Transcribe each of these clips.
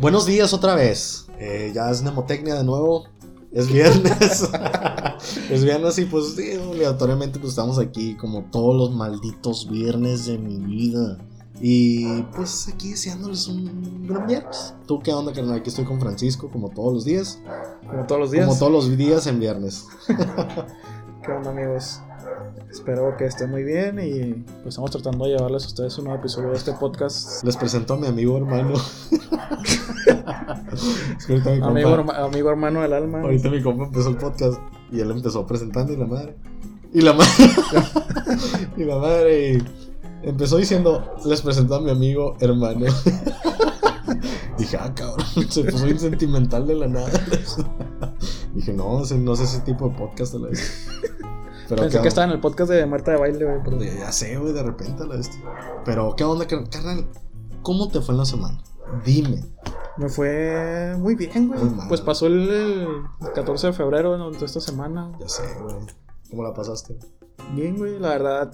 Buenos días otra vez. Eh, ya es Nemotecnia de nuevo. Es viernes. es viernes y pues sí, obligatoriamente pues estamos aquí como todos los malditos viernes de mi vida. Y pues aquí deseándoles un gran viernes. ¿Tú qué onda, carnal? Aquí estoy con Francisco como todos los días. Como todos los días. Como todos los días en viernes. ¿Qué onda, amigos? Espero que estén muy bien y pues estamos tratando de llevarles a ustedes un nuevo episodio de este podcast. Les presento a mi amigo hermano. Es que mi amigo, herma- amigo hermano del alma. Ahorita mi compa empezó el podcast y él empezó presentando y la madre. Y la madre. y la madre. y empezó diciendo: Les presento a mi amigo hermano. Dije, ah, cabrón, se puso bien sentimental de la nada. Dije, no, no es ese tipo de podcast a la vez. Pero Pensé ¿qué que estaba en el podcast de Marta de Baile, güey. pero-? Ya sé, güey, de repente a la vez. Pero, ¿qué onda, car- carnal? ¿Cómo te fue en la semana? Dime. Me fue muy bien, güey. Muy mal. Pues pasó el, el 14 de febrero de esta semana. Ya sé, güey. ¿Cómo la pasaste? Bien, güey. La verdad,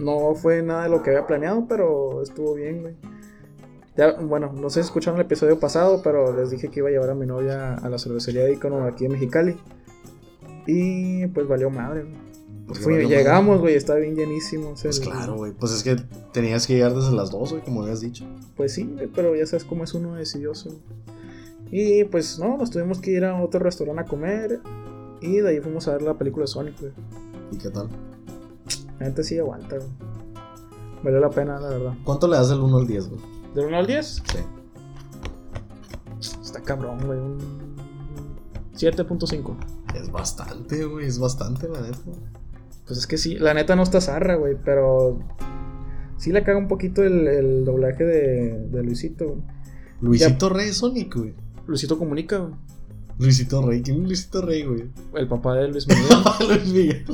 no fue nada de lo que había planeado, pero estuvo bien, güey. Ya, bueno, no sé si escucharon el episodio pasado, pero les dije que iba a llevar a mi novia a la cervecería de Icono aquí en Mexicali. Y pues valió madre, güey. ¿Por qué Fui- valió madre? llegamos, güey, estaba bien llenísimo. o sea, Pues claro, güey. Pues es que tenías que llegar desde las 2, güey, como habías dicho. Pues sí, pero ya sabes cómo es uno decidioso. Y pues no, nos tuvimos que ir a otro restaurante a comer. Y de ahí fuimos a ver la película de Sonic, güey. ¿Y qué tal? La gente sí aguanta, güey. Valió la pena, la verdad. ¿Cuánto le das del 1 al 10, güey? ¿Del 1 al 10? Sí. Está cabrón, güey. Un 7.5. Es bastante, güey. Es bastante, la neta. Pues es que sí, la neta no está zarra, güey, pero sí le caga un poquito el, el doblaje de, de Luisito, güey. Luisito Rey es Sonic, güey. Luisito comunica, güey. Luisito Rey. ¿Quién es Luisito Rey, güey? El papá de Luis Miguel. Luis Miguel.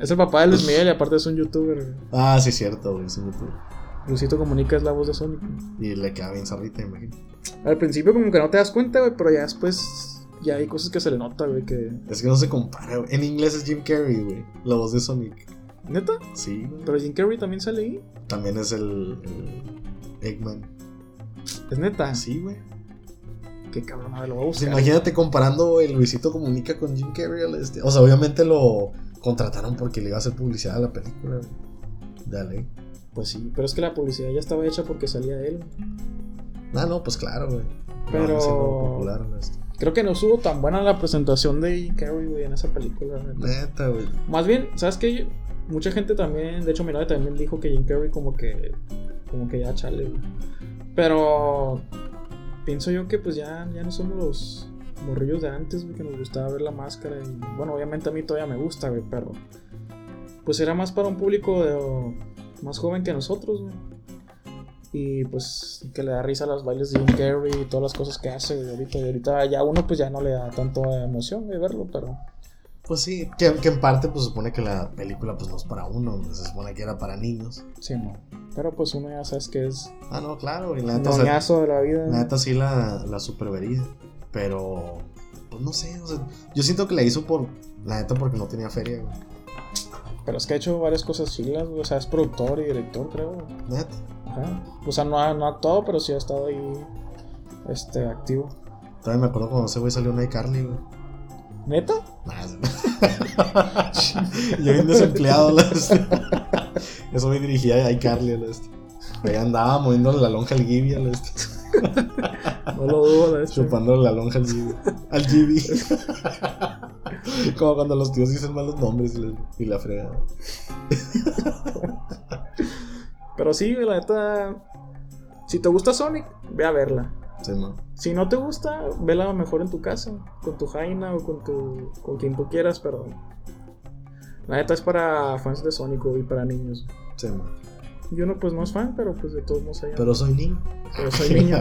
Es el papá de Luis Miguel y aparte es un youtuber. güey. Ah, sí, cierto, güey. Sí, me acuerdo. Luisito comunica es la voz de Sonic. güey. Y le queda bien zarrita, imagino. Al principio como que no te das cuenta, güey, pero ya después ya hay cosas que se le nota, güey, que... Es que no se compara, güey. En inglés es Jim Carrey, güey. La voz de Sonic. ¿Neta? Sí, güey. Pero Jim Carrey también sale ahí. También es el, el Eggman. ¿Es neta? Sí, güey. Qué cabrón, a ver, lo voy a Pues buscar. imagínate comparando el Luisito Comunica con Jim Carrey. este. O sea, obviamente lo contrataron porque le iba a hacer publicidad a la película, güey. Dale. Pues sí, pero es que la publicidad ya estaba hecha porque salía él. Ah, no, pues claro, güey. Pero- No, popular, este. Creo que no estuvo tan buena la presentación de Jim Carrey, güey, en esa película. neta. Neta, güey. Más bien, ¿sabes qué? Mucha gente también, de hecho mi novia también dijo que Jim Carrey como que, como que ya chale, güey. Pero pienso yo que pues ya, ya no somos los morrillos de antes, güey, que nos gustaba ver la máscara. Y bueno, obviamente a mí todavía me gusta, güey, pero pues era más para un público de- más joven que nosotros, güey. Y pues que le da risa a los bailes de Jim Carrey y todas las cosas que hace, güey, ahorita. Y ahorita ya uno pues ya no le da tanto emoción, güey, verlo, pero... Pues sí, que, que en parte pues supone que la película pues no es para uno, se supone que era para niños. Sí, no. Pero pues uno ya sabes que es Ah, no, claro, y la un neta, o sea, doñazo de la vida. la neta sí la, la supervería. Pero, pues no sé, o sea, yo siento que la hizo por, la neta porque no tenía feria, güey. Pero es que ha hecho varias cosas chilas, güey. O sea, es productor y director, creo. Neta. Ajá. O sea, no ha, no ha actuado, pero sí ha estado ahí este, activo. Todavía me acuerdo cuando ese güey salió en iCarly, güey. ¿Neta? Nah, Yo bien desempleado, la Eso me dirigía a iCarly, la este. Ahí andaba moviéndole la lonja al Gibi, a la este. No lo dudo. Chupándole la lonja al Gibi. Al Gibi. Como cuando los tíos dicen malos nombres y, y la frega. Pero sí, la neta. Si te gusta Sonic, ve a verla. Sí. Si no te gusta, vela mejor en tu casa, con tu Jaina o con tu con quien tú quieras, pero la neta es para fans de Sonic y para niños. Sí, no. Yo no pues no es fan, pero pues de todos modos allá. Pero soy niño. Pero soy niño.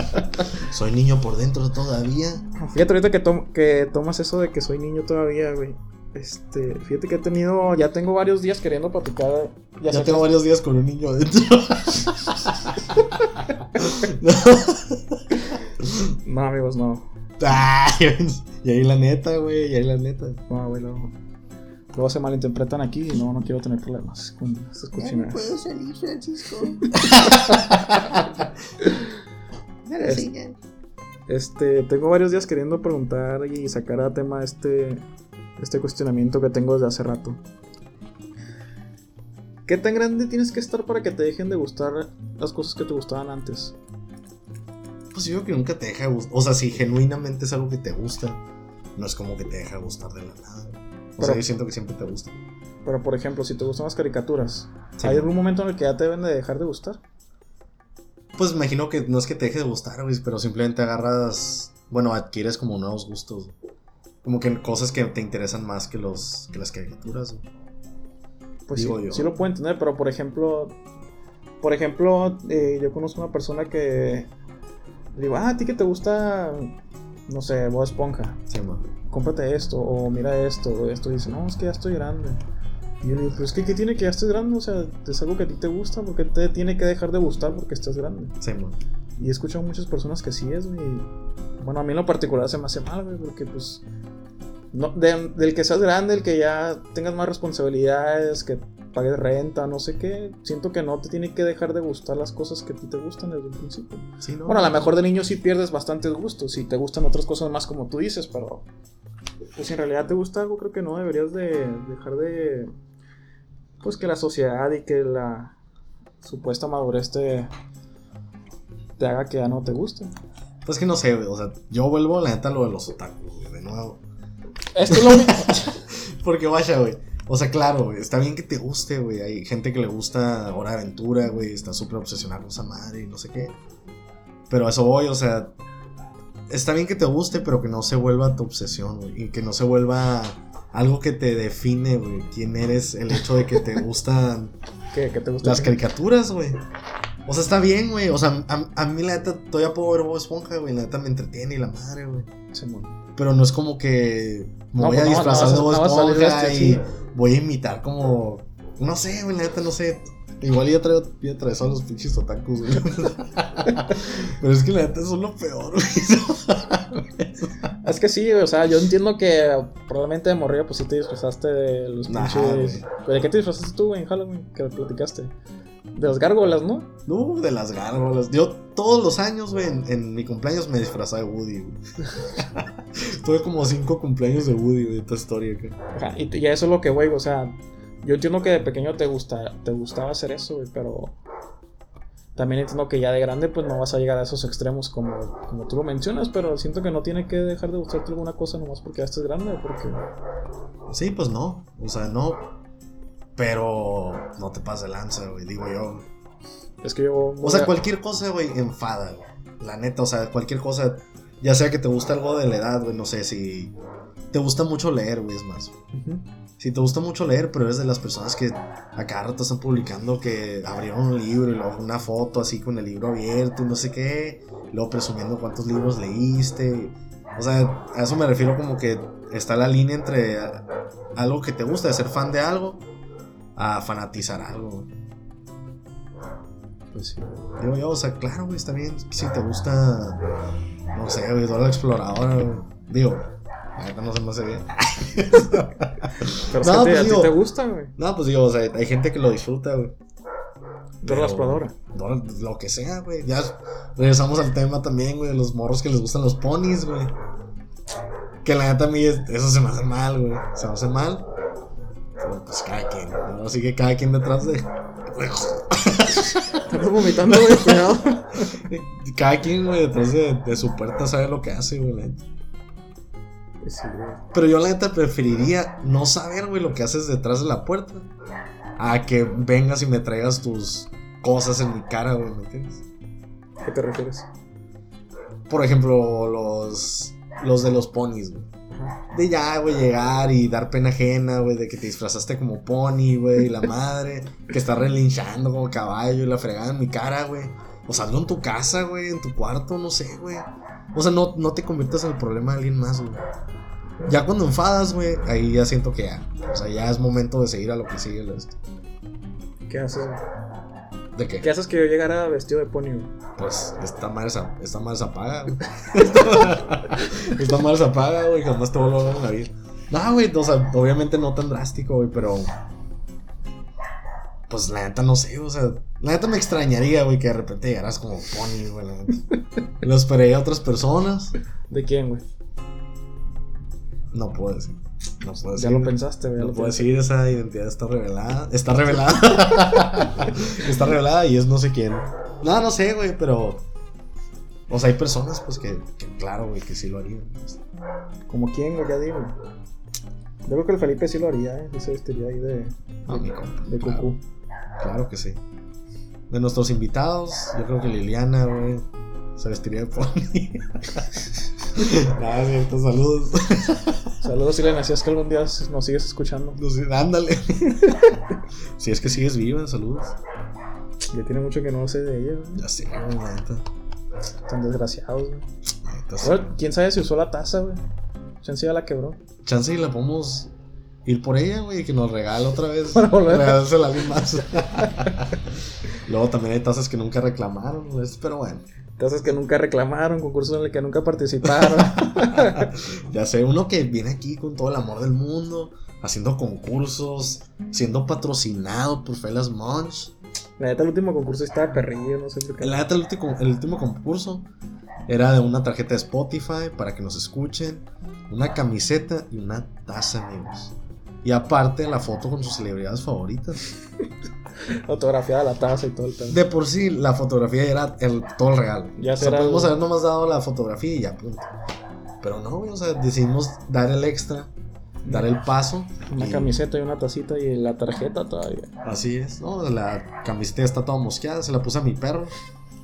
soy niño por dentro todavía. Fíjate ahorita que, tom- que tomas eso de que soy niño todavía, güey. Este, fíjate que he tenido, ya tengo varios días queriendo platicar. Ya, tengo que- varios días con un niño adentro. No, amigos, no. Ay, y ahí la neta, güey, y ahí la neta. No, güey, luego, luego se malinterpretan aquí y no, no quiero tener problemas con estas cochinadas. salir, Francisco. Es- Este, tengo varios días queriendo preguntar y sacar a tema este, este cuestionamiento que tengo desde hace rato. ¿Qué tan grande tienes que estar para que te dejen de gustar las cosas que te gustaban antes? Pues yo creo que nunca te deja gustar. O sea, si genuinamente es algo que te gusta, no es como que te deja gustar de la nada. O sea, yo siento que siempre te gusta. Pero, por ejemplo, si te gustan las caricaturas, Sí. ¿hay algún momento en el que ya te deben de dejar de gustar? Pues imagino que no es que te deje de gustar, güey, pero simplemente agarras. Bueno, adquieres como nuevos gustos. Como que cosas que te interesan más que, los, que las caricaturas. güey. Pues Digo sí, yo. sí lo puedo entender, pero por ejemplo, por ejemplo, eh, yo conozco una persona que le digo, ah, a ti que te gusta, no sé, Bob Esponja, Sí, man. cómprate esto, o mira esto, o esto, y dice, no, es que ya estoy grande. Y yo le digo, pero es que, ¿qué tiene que ya estés grande? O sea, es algo que a ti te gusta, porque te tiene que dejar de gustar porque estás grande. Sí, man. Y he escuchado muchas personas que sí es, güey. Bueno, a mí en lo particular se me hace mal, güey, porque pues. No, de- del que seas grande, el que ya tengas más responsabilidades, que pagues renta, no sé qué. Siento que no te tiene que dejar de gustar las cosas que a ti te gustan desde un principio. Sí, ¿no? Bueno, a lo mejor de niño sí pierdes bastantes gustos y te gustan otras cosas más como tú dices, pero. Pues si en realidad te gusta algo, creo que no deberías de dejar de. Pues que la sociedad y que la supuesta madurez te. te haga que ya no te guste. Pues que no sé. O sea, yo vuelvo la neta a lo de los otakus, de nuevo. Es que lo mismo. Porque vaya, güey. O sea, claro, güey, está bien que te guste, güey. Hay gente que le gusta Hora de Aventura, güey. Está súper obsesionada con esa madre y no sé qué. Pero a eso voy, o sea. Está bien que te guste, pero que no se vuelva tu obsesión, güey. Y que no se vuelva algo que te define, güey. Quién eres, el hecho de que te gustan ¿Qué, qué te gusta? las caricaturas, güey. O sea, está bien, güey. O sea, a, a mí la neta todavía puedo ver Bob Esponja, güey. La neta me entretiene y la madre, güey. Simón. Pero no es como que me No, voy a pues disfrazar no de Bob Esponja este, y sí. Voy a imitar como. No sé, güey, la neta no sé. Igual ya traigo ya traes a los pinches otakus, güey. Pero es que la neta son lo peor, güey. Es que sí, o sea, yo entiendo que probablemente de morrillo pues sí te disfrazaste de los pinches... ¿De qué te disfrazaste tú, güey, en Halloween? Que platicaste. De las gárgolas, ¿no? No, de las gárgolas. Yo todos los años, güey, en, en mi cumpleaños me disfrazaba de Woody, güey. Tuve como cinco cumpleaños de Woody, güey, esta historia, güey. Ajá, y, y eso es lo que, güey, o sea, yo entiendo que de pequeño te, gusta, te gustaba hacer eso, güey, pero también entiendo que ya de grande pues no vas a llegar a esos extremos como, como tú lo mencionas, pero siento que no tiene que dejar de gustarte alguna cosa nomás porque ya estés grande, porque... Sí, pues no. O sea, no. Pero no te pases de lanza, güey, digo yo. Es que yo... O sea, cualquier cosa, güey, enfada, güey. La neta, o sea, cualquier cosa. Ya sea que te gusta algo de la edad, güey, no sé si. Te gusta mucho leer, güey, es más. Ujú. Si te gusta mucho leer, pero eres de las personas que a cada rato están publicando que abrieron un libro y luego una foto así con el libro abierto y no sé qué. Luego presumiendo cuántos libros leíste. O sea, a eso me refiero como que está la línea entre algo que te gusta, de ser fan de algo, a fanatizar algo. Pues sí. Digo yo, o sea, claro, güey, está bien si te gusta, no sé, güey, Dora la Exploradora, güey. Digo, la neta no se me hace bien. Pero es No, que pues a ti digo- te gusta, güey. No, pues digo, o sea, hay gente que lo disfruta, güey. Dora la exploradora. Dora, lo que sea, güey. Ya regresamos al tema también, güey, de los morros que les gustan los ponis, güey. Que la neta a mí es- eso se me hace mal, güey. Se me hace mal. Pero pues cada quien, ¿no? Así que cada quien detrás de. Estás vomitando, güey, cuidado. Cada quien, güey, detrás de, de su puerta sabe lo que hace, güey. Pues sí, güey. Pero yo la neta preferiría no saber, güey, lo que haces detrás de la puerta. A que vengas y me traigas tus cosas en mi cara, güey, ¿me entiendes? ¿A qué te refieres? Por ejemplo, los, los de los ponis, güey. De ya, güey, llegar y dar pena ajena, güey, de que te disfrazaste como pony, güey, la madre, que está relinchando como caballo y la fregada en mi cara, güey. O sea, en tu casa, güey, en tu cuarto, no sé, güey. O sea, no, no te conviertas en el problema de alguien más, güey. Ya cuando enfadas, güey, ahí ya siento que ya. O sea, ya es momento de seguir a lo que sigue esto. ¿Qué haces? ¿De qué? ¿Qué haces que yo llegara vestido de pony, güey? Pues esta madre se, esta madre se apaga, güey. esta madre se apaga, güey. Jamás te vuelvo a ver en la vida. No, güey, o sea, obviamente no tan drástico, güey, pero. Pues la neta no sé, o sea, la neta me extrañaría, güey, que de repente llegaras como pony, güey. Lo esperé a otras personas. ¿De quién, güey? No puedo decir. No puedo decir. Ya lo pensaste, ya No lo puedo decir, esa identidad está revelada. Está revelada. está revelada y es no sé quién. No, no sé, güey, pero. O sea, hay personas, pues, que, que claro, güey, que sí lo harían. pues. ¿Como quién, güey? Ya digo. Yo creo que el Felipe sí lo haría, ¿eh? Sí se vestiría ahí de, Ah, mi compa, de claro. cucú. Claro que sí. De nuestros invitados, yo creo que Liliana, güey, se vestiría de pony. Nada, cierto, saludos. Saludos, Silena, si es que algún día nos sigues escuchando. No sé, ándale. si es que sigues viva, saludos. Ya tiene mucho que no sé de ella, güey. Ya sé, güey, la neta. Tan desgraciados, güey. Bueno, quién sabe si usó la taza, güey. Chance ya la quebró. Chance y la podemos ir por ella, güey, que nos regale otra vez. Para volver. Regálasela a alguien más. Luego también hay tazas que nunca reclamaron, güey, pero bueno. Tazas que nunca reclamaron, concursos en el que nunca participaron. Ya sé, uno que viene aquí con todo el amor del mundo, haciendo concursos, siendo patrocinado por Felas Munch. la neta, el último concurso estaba perrillo, no sé por qué. La neta, el último, el último concurso era de una tarjeta de Spotify para que nos escuchen, una camiseta y una taza, amigos. Y aparte, la foto con sus celebridades favoritas. Autografiada la taza y todo el pedo. De por sí, la fotografía era el, todo el regalo. Ya o sea, será podemos el- haber nomás dado la fotografía y ya, punto. Pero no, o sea, decidimos dar el extra, dar el paso. Una y- camiseta y una tacita y la tarjeta todavía. Así es, ¿no? La camiseta está toda mosqueada, se la puse a mi perro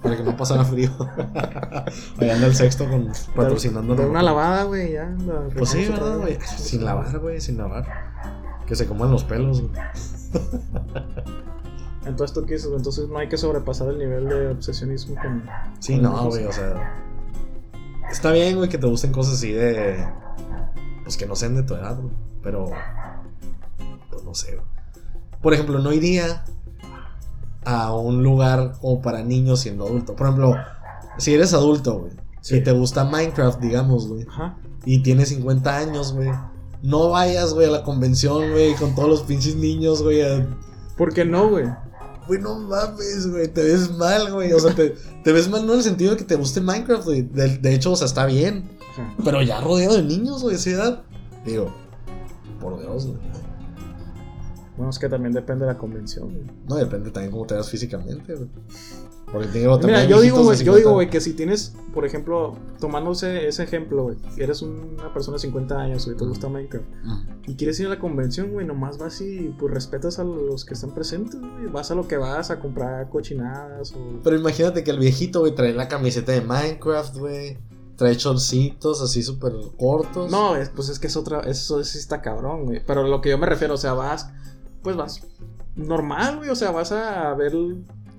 para que no pasara frío. Allá anda el sexto con, patrocinando. De una lavada, güey, ya. la Pues sí, ¿verdad, güey? Sin lavar, güey, sin lavar. Que se coman los pelos, güey. Entonces, ¿tú qué dices? Entonces, no hay que sobrepasar el nivel de obsesionismo con. Sí, con no, güey, o sea. Está bien, güey, que te gusten cosas así de. Pues que no sean de tu edad, güey. Pero. Pues no sé, güey. Por ejemplo, no iría a un lugar como para niños siendo adulto. Por ejemplo, si eres adulto, güey. Sí. Y te gusta Minecraft, digamos, güey. Ajá. Y tienes 50 años, güey. No vayas, güey, a la convención, güey, con todos los pinches niños, güey. a- ¿Por qué no, güey? Güey, no mames, güey, te ves mal, güey. O sea, te, te ves mal no en el sentido de que te guste Minecraft, güey. De, de hecho, o sea, está bien. Pero ya rodeado de niños, güey, de esa edad. Digo, por Dios, güey. Bueno, es que también depende de la convención, güey. No, depende también cómo te veas físicamente, güey. Porque digo, Mira, yo digo, güey, yo 50. digo, güey, que si tienes, por ejemplo, tomándose ese ejemplo, güey, eres una persona de 50 años, güey, te gusta Minecraft, y quieres ir a la convención, güey, nomás vas y pues respetas a los que están presentes, güey, vas a lo que vas a comprar cochinadas o... Pero imagínate que el viejito, güey, trae la camiseta de Minecraft, güey. Trae chorcitos así súper cortos. No, es- pues es que es otra, eso sí está cabrón, güey, pero lo que yo me refiero, o sea, vas, pues vas normal, güey, o sea, vas a ver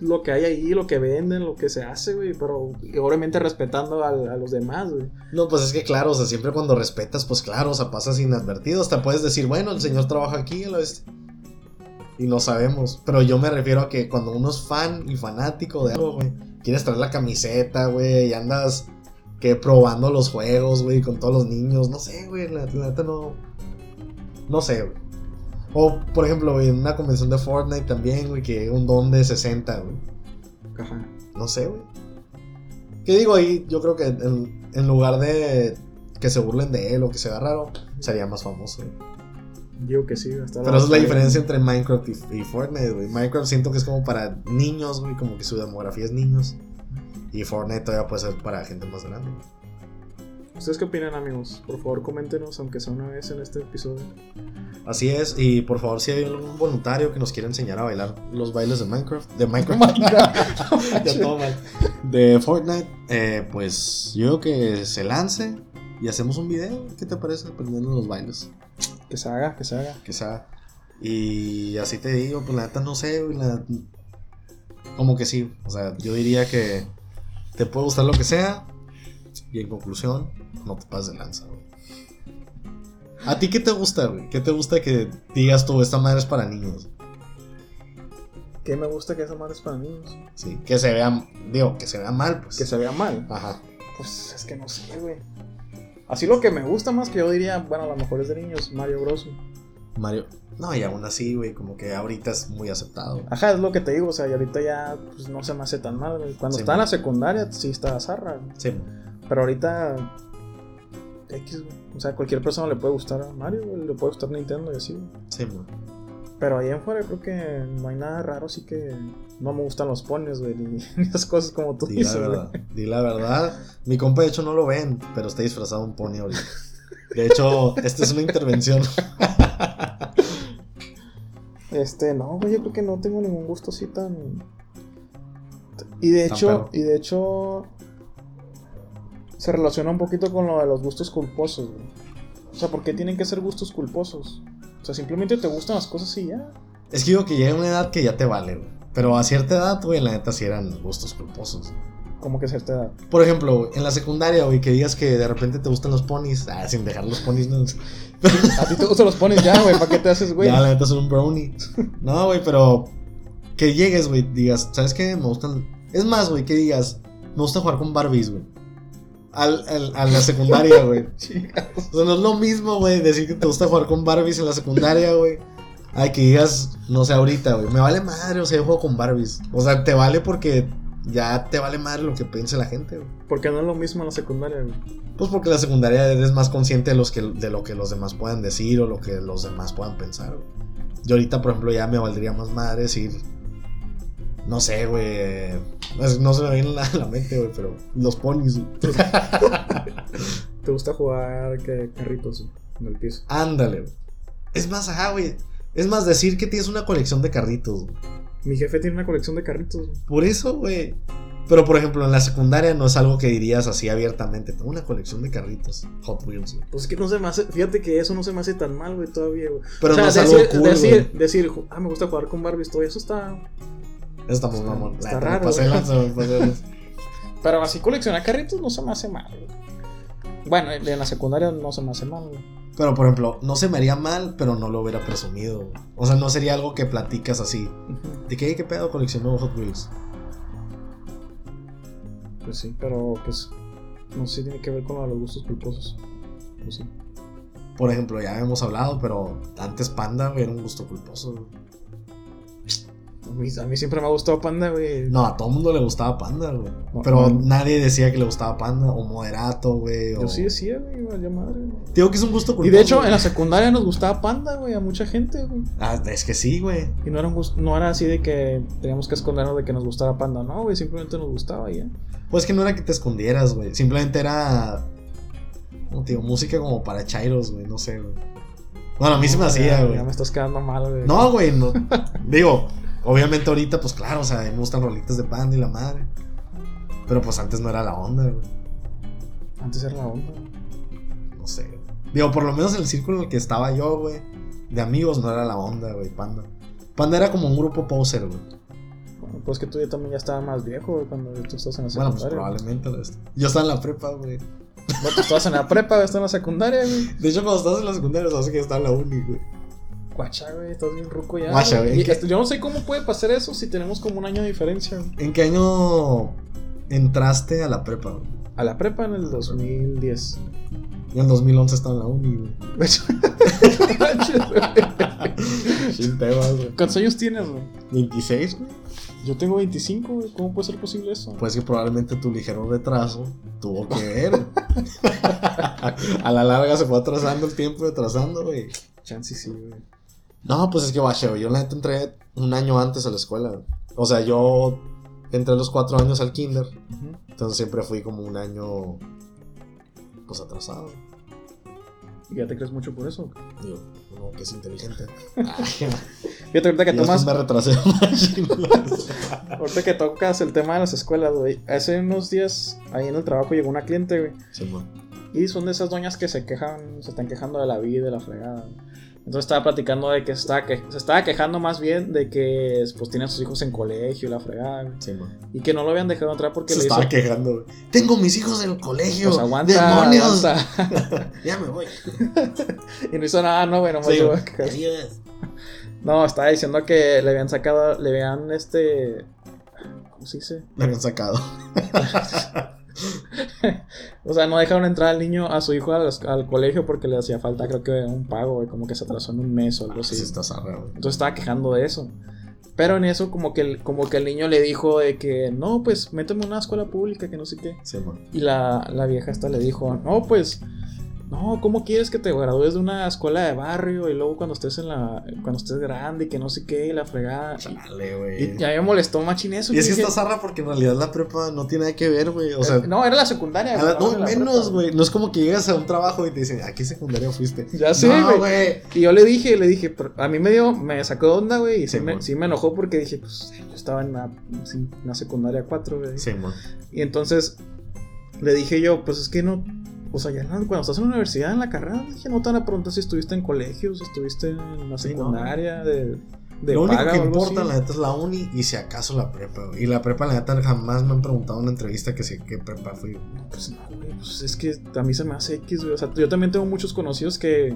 lo que hay ahí, lo que venden, lo que se hace, güey, pero obviamente respetando a, los demás, güey. No, pues es que claro, o sea, siempre cuando respetas, pues claro, o sea, pasas inadvertido. Hasta puedes decir, bueno, el señor trabaja aquí, lo es. Y no sabemos. Pero yo me refiero a que cuando uno es fan y fanático de algo, güey, quieres traer la camiseta, güey, y andas que probando los juegos, güey, con todos los niños. No sé, güey, la neta no. No sé, güey. O, por ejemplo, güey, en una convención de Fortnite también, güey, que un don de 60, güey. Ajá. No sé, güey. ¿Qué digo ahí? Yo creo que en, en lugar de que se burlen de él o que se haga raro, sería más famoso. güey. Digo que sí, hasta Pero esa es la diferencia entre Minecraft y, y Fortnite, güey. Minecraft siento que es como para niños, güey, como que su demografía es niños. Y Fortnite todavía puede ser para gente más grande. ¿Ustedes qué opinan, amigos? Por favor, coméntenos, aunque sea una vez en este episodio. Así es, y por favor, si hay algún voluntario que nos quiera enseñar a bailar los bailes de Minecraft, de Minecraft, ya todo mal. de Fortnite, eh, pues yo creo que se lance y hacemos un video. ¿Qué te parece? Aprendiendo los bailes. Que se haga, que se haga. que sea. Y así te digo, pues la neta no sé, güey, la- como que sí. O sea, yo diría que te puede gustar lo que sea. Y en conclusión, no te pases de lanza, güey. ¿A ti qué te gusta, güey? ¿Qué te gusta que digas tú, esta madre es para niños? ¿Qué me gusta que esa madre es para niños? Sí, que se vea, digo, que se vea mal, pues. Que se vea mal. Ajá. Pues es que no sé, güey. Así lo que me gusta más que yo diría, bueno, a lo mejor es de niños, Mario Bros. Mario. No, y aún así, güey, como que ahorita es muy aceptado. Ajá, es lo que te digo, o sea, y ahorita ya pues, no se me hace tan mal, güey. Cuando Sí, estaba en man. la secundaria sí estaba zarra, güey. Sí, pero ahorita X, güey. O sea, cualquier persona le puede gustar a Mario, güey, le puede gustar Nintendo y así, güey. sí, man. Pero ahí en fuera creo que no hay nada raro, así que no me gustan los ponios, güey, ni, esas cosas como tú Di la dices, güey. verdad. Di la verdad. Mi compa, de hecho, no lo ven, pero está disfrazado un pony ahorita. De hecho, esta es una intervención. Este, no, güey, yo creo que no tengo ningún gusto así tan. Y de Tan hecho, perro. y de hecho. Se relaciona un poquito con lo de los gustos culposos, güey. O sea, ¿por qué tienen que ser gustos culposos? O sea, simplemente te gustan las cosas y ya. Es que digo que llega una edad que ya te vale, güey. Pero a cierta edad, güey, la neta sí eran gustos culposos. Como que a cierta edad. Por ejemplo, en la secundaria, güey, que digas que de repente te gustan los ponis. Ah, sin dejar los ponis, no. A ti te gustan los pones ya, güey. ¿Para qué te haces, güey? Ya, la neta son un brownie. No, güey, pero que llegues, güey, digas, ¿sabes qué? Me gustan. Es más, güey, que digas, me gusta jugar con Barbies, güey. Al, al- a la secundaria, güey. O sea, no es lo mismo, güey, decir que te gusta jugar con Barbies en la secundaria, güey. Ay, que digas, no sé, ahorita, güey. Me vale madre, o sea, yo juego con Barbies. O sea, te vale porque ya te vale madre lo que piense la gente, güey. Porque no es lo mismo en la secundaria, güey. Pues porque en la secundaria eres más consciente de, los que, de lo que los demás puedan decir o lo que los demás puedan pensar, güey. Yo ahorita, por ejemplo, ya me valdría más madre decir. No sé, güey. No se me viene a la mente, güey, pero los ponis, güey. ¿Te gusta jugar que carritos en el piso? Ándale, güey. Es más, ajá, güey. Es más decir que tienes una colección de carritos, güey. Mi jefe tiene una colección de carritos, güey. Por eso, güey. Pero, por ejemplo, en la secundaria no es algo que dirías así abiertamente. Tengo una colección de carritos. Hot Wheels, güey. Pues es que no se me hace, fíjate que eso no se me hace tan mal, güey, todavía, güey. Pero o sea, no es decir, algo cool, decir, güey. decir, ah, me gusta jugar con Barbies, todo eso está... Eso estamos Está- mamón. está raro, pasé lanza. Pero así coleccionar carritos no se me hace mal. Bueno, en la secundaria no se me hace mal. Pero, por ejemplo, no se me haría mal, pero no lo hubiera presumido. O sea, no sería algo que platicas así. ¿De qué, qué pedo coleccionó Hot Wheels? Pues sí, pero pues no sé si tiene que ver con los gustos culposos. Pues sí. Por ejemplo, ya hemos hablado, pero antes Panda era un gusto culposo. A mí, a mí siempre me ha gustado Panda, güey. No, a todo el mundo le gustaba Panda, güey. No, Pero no. nadie decía que le gustaba Panda o Moderato, güey. o- Yo sí decía, güey, valía madre. güey. Digo que es un gusto culposo. Y de hecho, en la secundaria nos gustaba Panda, güey, a mucha gente, güey. Ah, es que sí, güey. Y no era, un gust- no era así de que teníamos que escondernos de que nos gustara Panda, no, güey, simplemente nos gustaba ya. Pues que no era que te escondieras, güey. Simplemente era. Como te digo, música como para chairos, güey. No sé, güey. Bueno, a mí se me No, hacía, güey. Ya me estás quedando mal, güey. No, güey, no. Digo, obviamente ahorita, pues claro, o sea, me gustan rolitas de Panda y la madre. Pero pues antes no era la onda, güey. Antes era la onda. No sé. güey. Digo, por lo menos en el círculo en el que estaba yo, güey. De amigos no era la onda, güey, Panda. Panda era como un grupo poser, güey. Bueno, pues que tú ya también ya estabas más viejo, güey, cuando tú estás en la Bueno, pues secundaria. probablemente. lo est- Yo estaba en la prepa, güey. Bueno, tú estabas en la prepa, güey, estás en la secundaria, güey. De hecho, cuando estás en la secundaria, sabes que estaba en la uni, güey. Guacha, güey, estás bien ruco ya. Guacha, güey. Yo no sé cómo puede pasar eso si tenemos como un año de diferencia, güey. ¿En qué año entraste a la prepa, güey? A la prepa en el 2010. Yo en 2011 estaba en la uni, güey. De hecho- Sin temas, güey. ¿Cuántos años tienes, güey? 26, güey. Yo tengo 25, güey. ¿Cómo puede ser posible eso? Pues que probablemente tu ligero retraso tuvo que ver. a la larga se fue atrasando el tiempo, atrasando, güey. Chance sí, güey. No, pues es que guache, güey. Yo la neta entré un año antes a la escuela. O sea, yo entré a los cuatro años al kinder. Entonces siempre fui como un año. Pues atrasado. ¿Y ya te crees mucho por eso? Digo, uno que es inteligente. Fíjate, ahorita que Y tomas. me retrasé. Ahorita que tocas el tema de las escuelas, güey. Hace unos días, ahí en el trabajo llegó una cliente, güey. Sí. Y son de esas doñas que se quejan, se están quejando de la vida de la fregada. Entonces estaba platicando de que se estaba, que- se estaba quejando más bien de que pues tiene a sus hijos en colegio y la fregada. Sí. Y que no lo habían dejado entrar porque Se le estaba hizo... quejando. Tengo mis hijos en el colegio. Pues aguanta, ¡Demonios! aguanta. Ya me voy. Y no hizo nada, no, nomás Sí. No, estaba diciendo que le habían sacado, le habían este. ¿Cómo se dice? Le habían sacado. o sea, no dejaron entrar al niño, a su hijo al, al colegio porque le hacía falta, creo que un pago, güey, como que se atrasó en un mes o algo así. Sí, está zarra, güey. Entonces estaba quejando de eso. Pero en eso, como que, el, como que el niño le dijo de que no, pues méteme en una escuela pública, que no sé qué. Sí. Y la, la vieja esta le dijo, no, pues, no, ¿cómo quieres que te gradúes de una escuela de barrio y luego cuando estés en la, cuando estés grande y que no sé qué, y la fregada? Chale, Y güey. ya me molestó machín eso. Y es que dije, está zarra porque en realidad la prepa no tiene nada que ver, güey. O sea, eh, no, era la secundaria. a la- güey, no, la menos, güey. No es como que llegas a un trabajo y te dicen, ¿a qué secundaria fuiste? Ya sé, No, güey. güey. Y yo le dije, le dije, a mí me dio, me sacó de onda, güey, y sí, Sí, me, sí me enojó porque dije, pues, yo estaba en la, en la secundaria 4, güey. Sí, man. Y entonces le dije yo, pues es que no, o sea, ya no- cuando estás en la universidad, en la carrera, dije, no te van a preguntar si estuviste en colegio, si estuviste en la Sí, secundaria, de, de Lo único que importa, así. la neta, es la uni y si acaso la prepa, güey. Y la prepa, la neta, jamás me han preguntado en una entrevista que si qué prepa fui. Pues no, güey, pues es que a mí se me hace X, güey. O sea, yo también tengo muchos conocidos que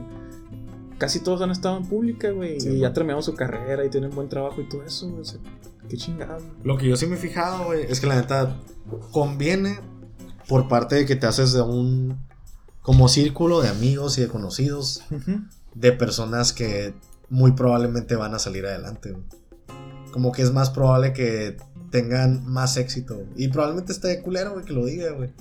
casi todos han estado en pública, güey, Sí, y ya terminaron su carrera y tienen buen trabajo y todo eso, güey. O sea, qué chingado. Lo que yo sí me he fijado, güey, es que la neta conviene por parte de que te haces de un como círculo de amigos y de conocidos de personas que muy probablemente van a salir adelante, güey. Como que es más probable que tengan más éxito. Y probablemente esté de culero, güey, que lo diga, güey.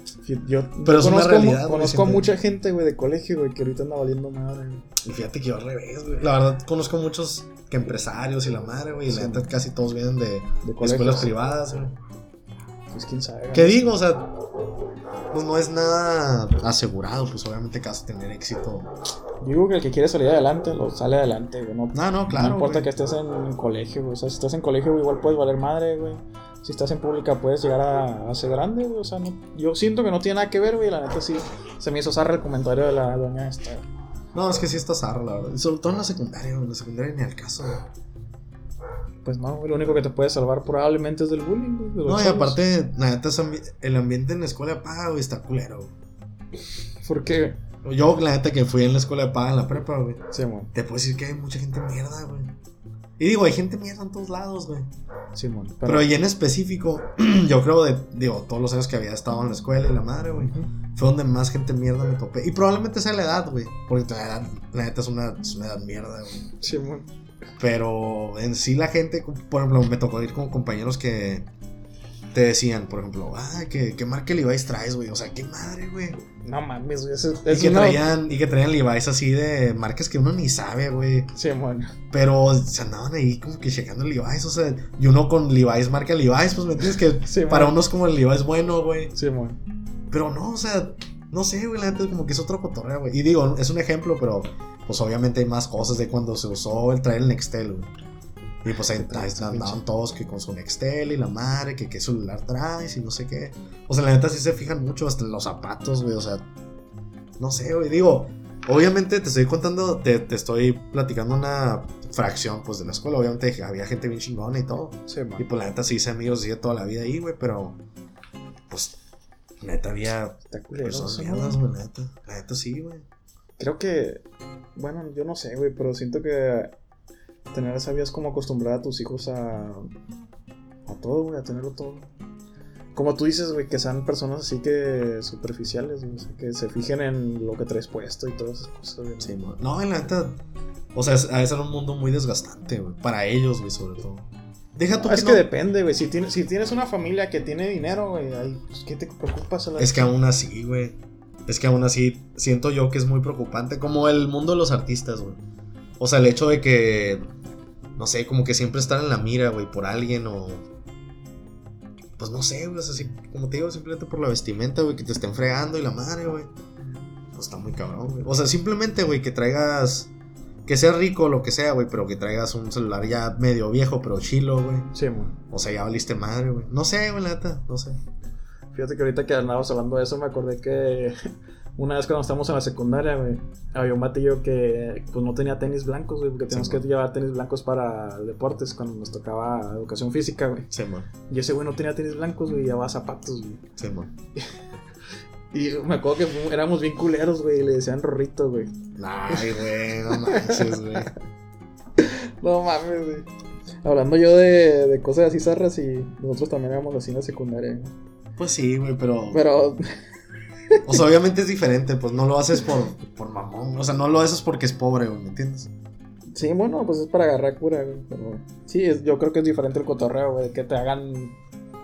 Yo Pero es una realidad, conozco a mucha gente, güey, de colegio, güey, que ahorita anda valiendo madre, güey. Y fíjate que yo al revés, güey. La verdad, conozco muchos que empresarios y la madre, güey. Y Sí. la neta casi todos vienen de De escuelas privadas, güey. Pues quién sabe. ¿Qué digo? O sea, pues no es nada asegurado, pues obviamente que vas a tener éxito. Digo que el que quiere salir adelante, lo sale adelante, güey. No, No, no, claro. no importa güey. que estés en colegio, güey. O sea, si estás en colegio, güey, igual puedes valer madre, güey. Si estás en pública, puedes llegar a, a ser grande, güey. O sea, no, yo siento que no tiene nada que ver, güey. La neta sí se me hizo zarra el comentario de la doña esta. No, es que sí está zarra, la verdad. Sobre todo en la secundaria, güey. En la secundaria ni al caso, güey. Pues no, lo único que te puede salvar probablemente es del bullying, güey. No, y chavos. aparte, la neta, el ambiente en la escuela de paga, güey, está culero, güey. ¿Por qué? Yo, la neta, que fui en la escuela de paga en la prepa, güey. Simón, Te puedo decir que hay mucha gente mierda, güey. Y digo, hay gente mierda en todos lados, güey. Simón. Pero, y en específico, yo creo de, digo, todos los años que había estado en la escuela y la madre, güey. Fue donde más gente mierda me topé. Y probablemente sea la edad, güey. Porque la edad, la neta es una, es una edad mierda, güey. Simón. Pero en sí la gente, por ejemplo, me tocó ir con compañeros que te decían, por ejemplo, ah, que, que marca Levi's traes, güey. O sea, qué madre, güey. No mames, güey. Es, Y es que, una- traían, y que traían Levi's así de marcas que uno ni sabe, güey. Simón. Pero se andaban ahí como que checando Levi's, o sea, y uno con Levi's marca Levi's, pues me entiendes que Sí, para man. uno es como el Levi's bueno, güey. Simón. Pero no, o sea, no sé, güey, la neta como que es otro cotorreo, güey. Y digo, es un ejemplo, pero pues obviamente hay más cosas de cuando se usó el traer el Nextel, güey. Y pues ahí, Sí, andaban todos que con su Nextel y la madre, que qué celular traes y no sé qué. O sea, la neta sí se fijan mucho hasta en los zapatos, güey, o sea, no sé, güey, digo, obviamente te estoy contando, te, te estoy platicando una fracción, pues, de la escuela, obviamente había gente bien chingona y todo. Simón. Y pues la neta sí hice amigos, sí, toda la vida ahí, güey, pero pues neta había personas mierdas, güey, la neta. La neta sí, güey. Creo que, bueno, yo no sé, güey, pero siento que tener esa vida es como acostumbrar a tus hijos a, a todo, güey, a tenerlo todo. Como tú dices, güey, que sean personas así que superficiales, güey, o sea, que se fijen en lo que traes puesto y todas esas cosas, güey. Sí, mo- no, en la neta. O sea, es- a veces era un mundo muy desgastante, güey. Para ellos, güey, sobre todo. Deja tú No, es no- que depende, güey. Si tienes, si tienes una familia que tiene dinero, güey, pues, ¿qué te preocupas? A la Es que aún así, güey. Es que aún así siento yo que es muy preocupante. Como el mundo de los artistas, güey. O sea, el hecho de que. No sé, como que siempre estar en la mira, güey, por alguien o. Pues no sé, güey. O sea, como te digo, simplemente por la vestimenta, güey, que te estén fregando y la madre, güey. Pues está muy cabrón, güey. O sea, simplemente, güey, que traigas. Que seas rico o lo que sea, güey, pero que traigas un celular ya medio viejo, pero chilo, güey. Sí, güey. O sea, ya valiste madre, güey. No sé, güey, la neta, no sé. Fíjate que ahorita que andábamos hablando de eso, me acordé que una vez cuando estábamos en la secundaria, güey, había un batillo que pues no tenía tenis blancos, güey, porque teníamos Sí, que llevar tenis blancos para deportes cuando nos tocaba educación física, güey. Sí, man. Y ese güey no tenía tenis blancos, güey, y llevaba zapatos, güey. Sí, man. Y me acuerdo que éramos bien culeros, güey, y le decían rorrito, güey. Ay, güey, no manches, güey. No mames, güey. Hablando yo de, de cosas así zarras y nosotros también éramos así en la secundaria. Pues sí, güey, pero. Pero. O sea, obviamente es diferente, pues no lo haces por, por mamón. O sea, no lo haces porque es pobre, güey, ¿me entiendes? Sí, bueno, pues es para agarrar cura, güey. Pero sí, es- yo creo que es diferente el cotorreo, güey. Que te hagan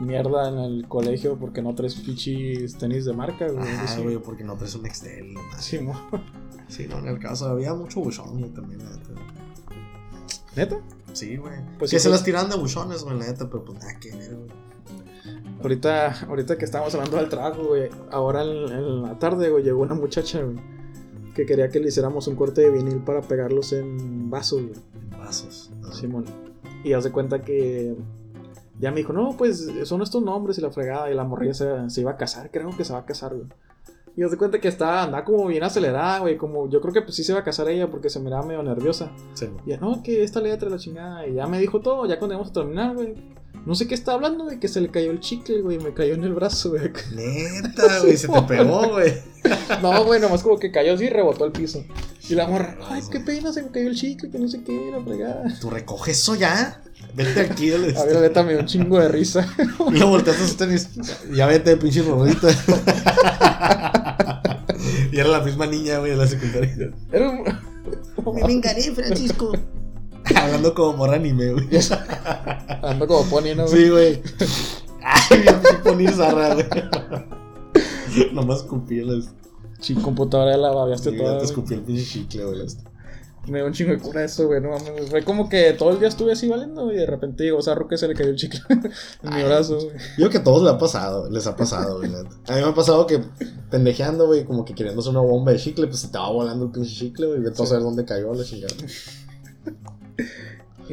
mierda en el colegio porque no traes pichis tenis de marca, güey. Ah, Sí. güey, porque no traes un Excel, nomás. Sí, mo. Sí, no, en el caso había mucho buchón, güey, también, la neta. ¿Neta? Sí, güey. Pues que sí, se pues- las tiran de buchones, güey, la neta, pero pues nada que ver, güey. Ahorita, ahorita que estábamos hablando del trabajo, güey. Ahora en, en la tarde, güey, llegó una muchacha, güey. Que quería que le hiciéramos un corte de vinil para pegarlos en vasos, güey. En vasos. Simón. Y haz de cuenta que ya me dijo, no, pues son estos nombres y la fregada. Y la morrilla se, se iba a casar, creo que se va a casar, güey. Y haz de cuenta que estaba, andaba como bien acelerada, güey. Como yo creo que pues sí se iba a casar ella porque se miraba medio nerviosa. Sí. Y ya, no, que esta letra la chingada. Y ya me dijo todo, ya cuando íbamos a terminar, güey. No sé qué estaba hablando, güey, que se le cayó el chicle, güey. Me cayó en el brazo, güey. Neta, güey, se te pegó, güey. No, güey, nomás como que cayó así y rebotó al piso. Y la morra, ay, qué pena, se me cayó el chicle, que no sé qué, la fregada. ¿Tú recoges eso ya? Vete aquí, dale. A ver, neta, me dio un chingo de risa. Y lo volteaste a sus tenis. Ya vete, pinche rodita. y era la misma niña, güey, de la secundaria. Era un... Me vengaré, Francisco. Hablando como morra anime, güey. Ando como pony, ¿no? güey? Sí, güey. Ay, poní zarra, güey. Nomás escupí las. Sí, computadora la babeaste Sí, toda. ya te escupí el pinche chicle, güey. Me dio un chingo de cura eso, güey. No mames. Fue como que todo el día estuve así valiendo y de repente llegó Sarro que se le cayó el chicle en mi brazo, güey. Yo creo que a todos les ha pasado, les ha pasado, güey. A mí me ha pasado que pendejeando, güey, como que queriendo hacer una bomba de chicle, pues se te va volando el pinche chicle, güey. Vete a Sí. saber dónde cayó la chingada.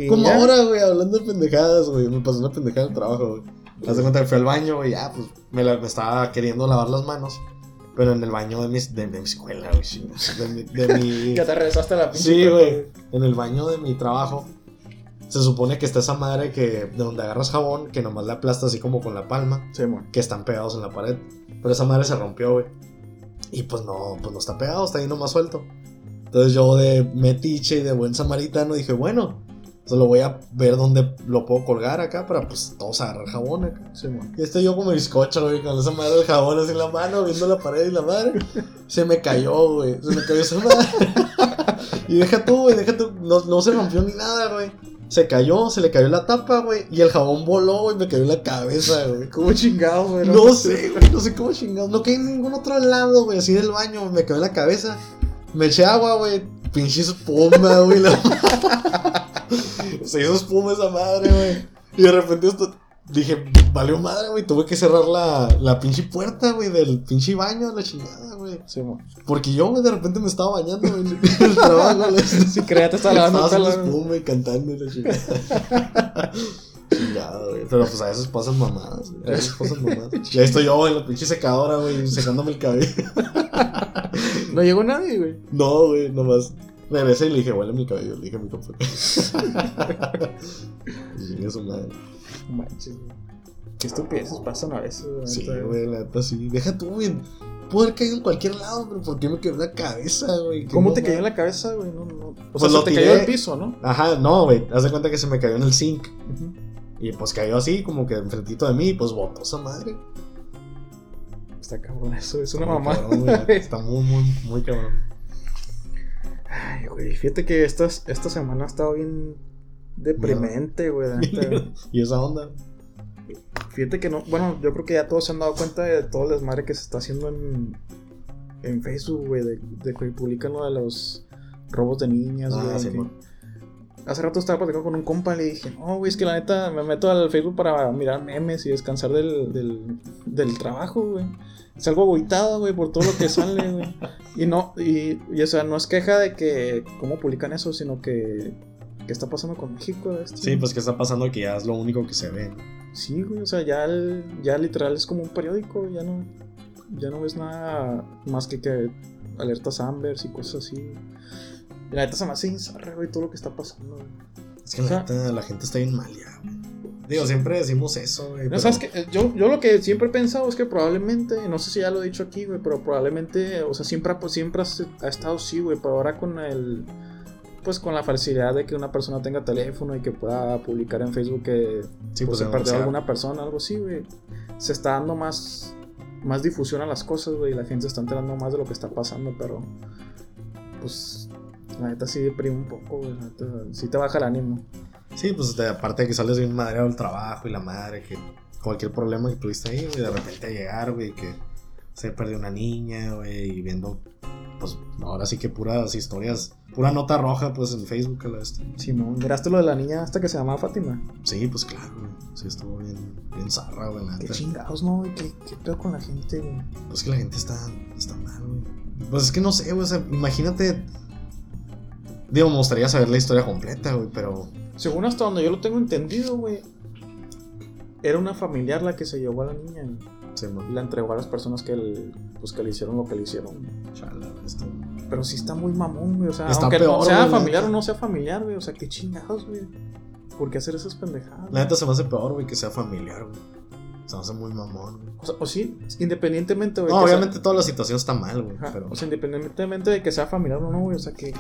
Como ya. ahora, güey, hablando de pendejadas, güey. Me pasó una pendejada en el trabajo, güey. Haz de cuenta que fui al baño, güey, ya, pues me, la- me estaba queriendo lavar las manos. Pero en el baño de mi, de, de mi escuela, güey, de mi, de mi- Ya te regresaste a la pinche. Sí, güey. En el baño de mi trabajo. Se supone que está esa madre que de donde agarras jabón, que nomás le aplastas así como con la palma, Sí, mon. que están pegados en la pared. Pero esa madre se rompió, güey. Y pues no, pues no está pegado, está ahí nomás suelto. Entonces yo de metiche y de buen samaritano dije, bueno, solo voy a ver dónde lo puedo colgar acá para pues todos agarrar jabón acá. Sí. Y estoy yo como bizcocho, güey, con esa madre del jabón así en la mano, viendo la pared y la madre. Se me cayó, güey. Se me cayó esa madre. y deja tú, güey, deja tú. No, no se rompió ni nada, güey. Se cayó, se le cayó la tapa, güey. Y el jabón voló, güey, me cayó en la cabeza, güey. ¿Cómo chingado, güey? No sé, güey, no sé cómo chingados. No caí en ningún otro lado, güey, así del baño, me cayó en la cabeza. Me eché agua, güey. Pinche espuma, güey. la- Se hizo espuma esa madre, güey. Y de repente esto. Dije, valió madre, güey. Tuve que cerrar la, la pinche puerta, güey, del pinche baño, la chingada, güey. Sí. Porque yo, güey, de repente me estaba bañando, güey, en el trabajo, güey. Sí, créate, estaba lavando Estaba espuma y cantando la chingada. Chingada, güey. Pero pues a veces pasan mamadas, güey. A veces pasan mamadas. Y ahí estoy yo en la pinche secadora, güey, secándome el cabello. No llegó nadie, güey. No, güey, nomás. Regresé y le dije, huele mi cabello. Le dije a mi compa. Y su madre. Manches, güey. Qué estupideces pasan a veces, güey. Sí, güey, la neta sí. Deja tú, güey. Pudo haber caído en cualquier lado, pero ¿por qué me quedó en la cabeza, güey? ¿Cómo te cayó en la cabeza, güey? No, no. O Pues sea, lo se te tiré. cayó al piso, ¿no? Ajá, no, güey. Haz de cuenta que se me cayó en el zinc. Ujú. Y pues cayó así, como que enfrentito de mí, y pues botó esa madre. Está cabrón eso, es una mamá. Está muy, muy, muy cabrón. Ay, güey, fíjate que esta, esta semana ha estado bien deprimente, güey. y esa onda. Fíjate que no, bueno, yo creo que ya todos se han dado cuenta de todo el desmadre que se está haciendo en, en Facebook, güey, de, de que publican lo de los robos de niñas, Ah, güey. man. Hace rato estaba platicando con un compa y le dije, no, güey, es que la neta me meto al Facebook para mirar memes y descansar del, del, del trabajo, güey. Salgo agüitado, güey, por todo lo que sale, güey. Y no, y, y, o sea, no es queja de que cómo publican eso, sino que, ¿qué está pasando con México? Este? Sí, pues que está pasando que ya es lo único que se ve. Sí, güey, o sea, ya, el- ya literal es como un periódico, ya no, ya no ves nada más que, que alertas Ambers y cosas así. Y la neta se me hace insarre, güey, todo lo que está pasando, güey. Es que la, Ajá. neta, la gente está bien mal ya, güey. Digo, siempre decimos eso, güey. No, pero- ¿sabes qué? Yo, yo lo que siempre he pensado es que probablemente, no sé si ya lo he dicho aquí, güey, pero probablemente, o sea, siempre, ha- pues, siempre ha, ha estado así, güey, pero ahora con el, pues con la facilidad de que una persona tenga teléfono y que pueda publicar en Facebook que Sí, pues, pues, se perdió alguna persona, algo así, güey. Se está dando más, más difusión a las cosas, güey, y la gente se está enterando más de lo que está pasando, pero pues la neta sí deprime un poco, güey. la neta, sí te baja el ánimo. Sí, pues de- aparte de que sales bien madreado del trabajo y la madre, que cualquier problema que tuviste ahí, güey, de repente a llegar, güey, que se perdió una niña, güey, y viendo, pues ahora sí que puras historias, pura nota roja, pues en Facebook, a la este. Simón, ¿miraste lo de la niña hasta que se llamaba Fátima? Sí, pues claro, güey, sí estuvo bien, bien zarra, güey, la Qué chingados, ¿no, güey? ¿Qué, qué pedo con la gente, güey? Pues que la gente está, está mal, güey. Pues es que no sé, güey, o sea, imagínate. Digo, me gustaría saber la historia completa, güey, pero. Según hasta donde yo lo tengo entendido, güey, era una familiar la que se llevó a la niña güey, Se y la entregó a las personas que, el- pues, que le hicieron lo que le hicieron. Chala, esto. Pero sí está muy mamón, güey. O sea, Está aunque peor, no sea güey, familiar o no sea familiar, güey. O sea, qué chingados, güey. ¿Por qué hacer esas pendejadas? La neta se me hace peor, güey, que sea familiar, güey. Se me hace muy mamón, güey. O, sea, o sí, independientemente, güey. No, que sea- obviamente toda la situación está mal, güey, pero. O sea, independientemente de que sea familiar o no, güey. O sea, que.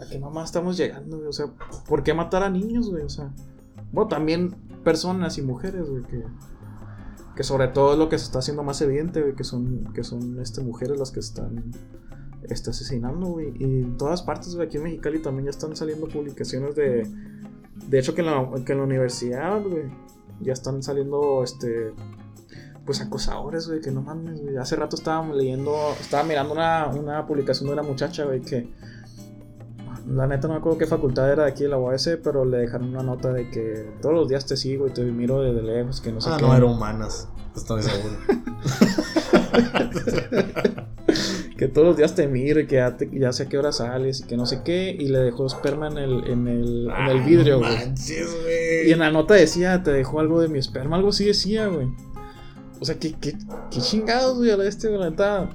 ¿A qué mamá estamos llegando, güey? O sea, ¿por qué matar a niños, güey? O sea. Bueno, también personas y mujeres, güey, que. Que sobre todo es lo que se está haciendo más evidente, güey, que son, que son este, mujeres las que están este, asesinando, güey. Y en todas partes, güey, aquí en Mexicali también ya están saliendo publicaciones de. De hecho, que en la, que en la universidad, güey, ya están saliendo, este. Pues acosadores, güey, que no mames, güey. Hace rato estábamos leyendo, estaba mirando una, una publicación de una muchacha, güey, que. La neta no me acuerdo qué facultad era de aquí de la UAS, pero le dejaron una nota de que todos los días te sigo y te miro desde lejos, que no sé Ah, qué. no, eran humanas. Estoy seguro. que todos los días te miro y que ya, te- ya sé a qué hora sales y que no sé qué. Y le dejó esperma en el, en el, en el Ah, vidrio, güey. Y en la nota decía, te dejó algo de mi esperma, algo así decía, güey. O sea, ¿qué, qué, qué chingados, güey, a la este, güey, la neta.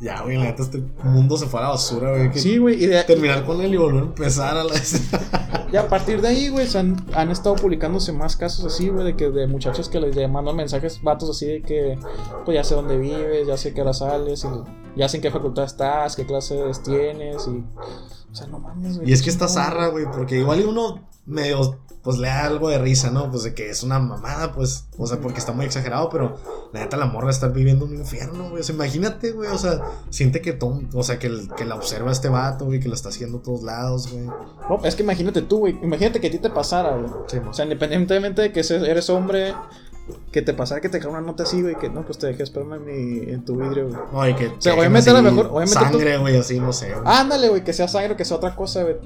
Ya, güey, la neta, este mundo se fue a la basura, güey. Sí, güey, y, de- Terminar con él y volver a empezar a la. y a partir de ahí, güey, se han, han estado publicándose más casos así, güey, de que de muchachos que les mandan mensajes, vatos así de que, pues ya sé dónde vives, ya sé qué hora sales, y ya sé en qué facultad estás, qué clases tienes, y. O sea, no mames, güey. Y es que está zarra, güey, porque igual y uno medio, pues le da algo de risa, ¿no? Pues de que es una mamada, pues, o sea, porque está muy exagerado, pero la neta la morra está viviendo un infierno, güey. O sea, imagínate, güey, o sea, siente que todo, o sea, que, el- que la observa este vato, güey, que lo está haciendo a todos lados, güey. No, es que imagínate tú, güey. Imagínate que a ti te pasara, güey. Sí, O sea, independientemente de que eres hombre, que te pasara que te dejara una nota así, güey, que no, pues te dejé esperma en, mi, en tu vidrio, güey. No, y que. O sea, obviamente a lo mejor- obviamente Sangre, güey, así, no sé, güey. Ándale, güey, que sea sangre que sea otra cosa, güey.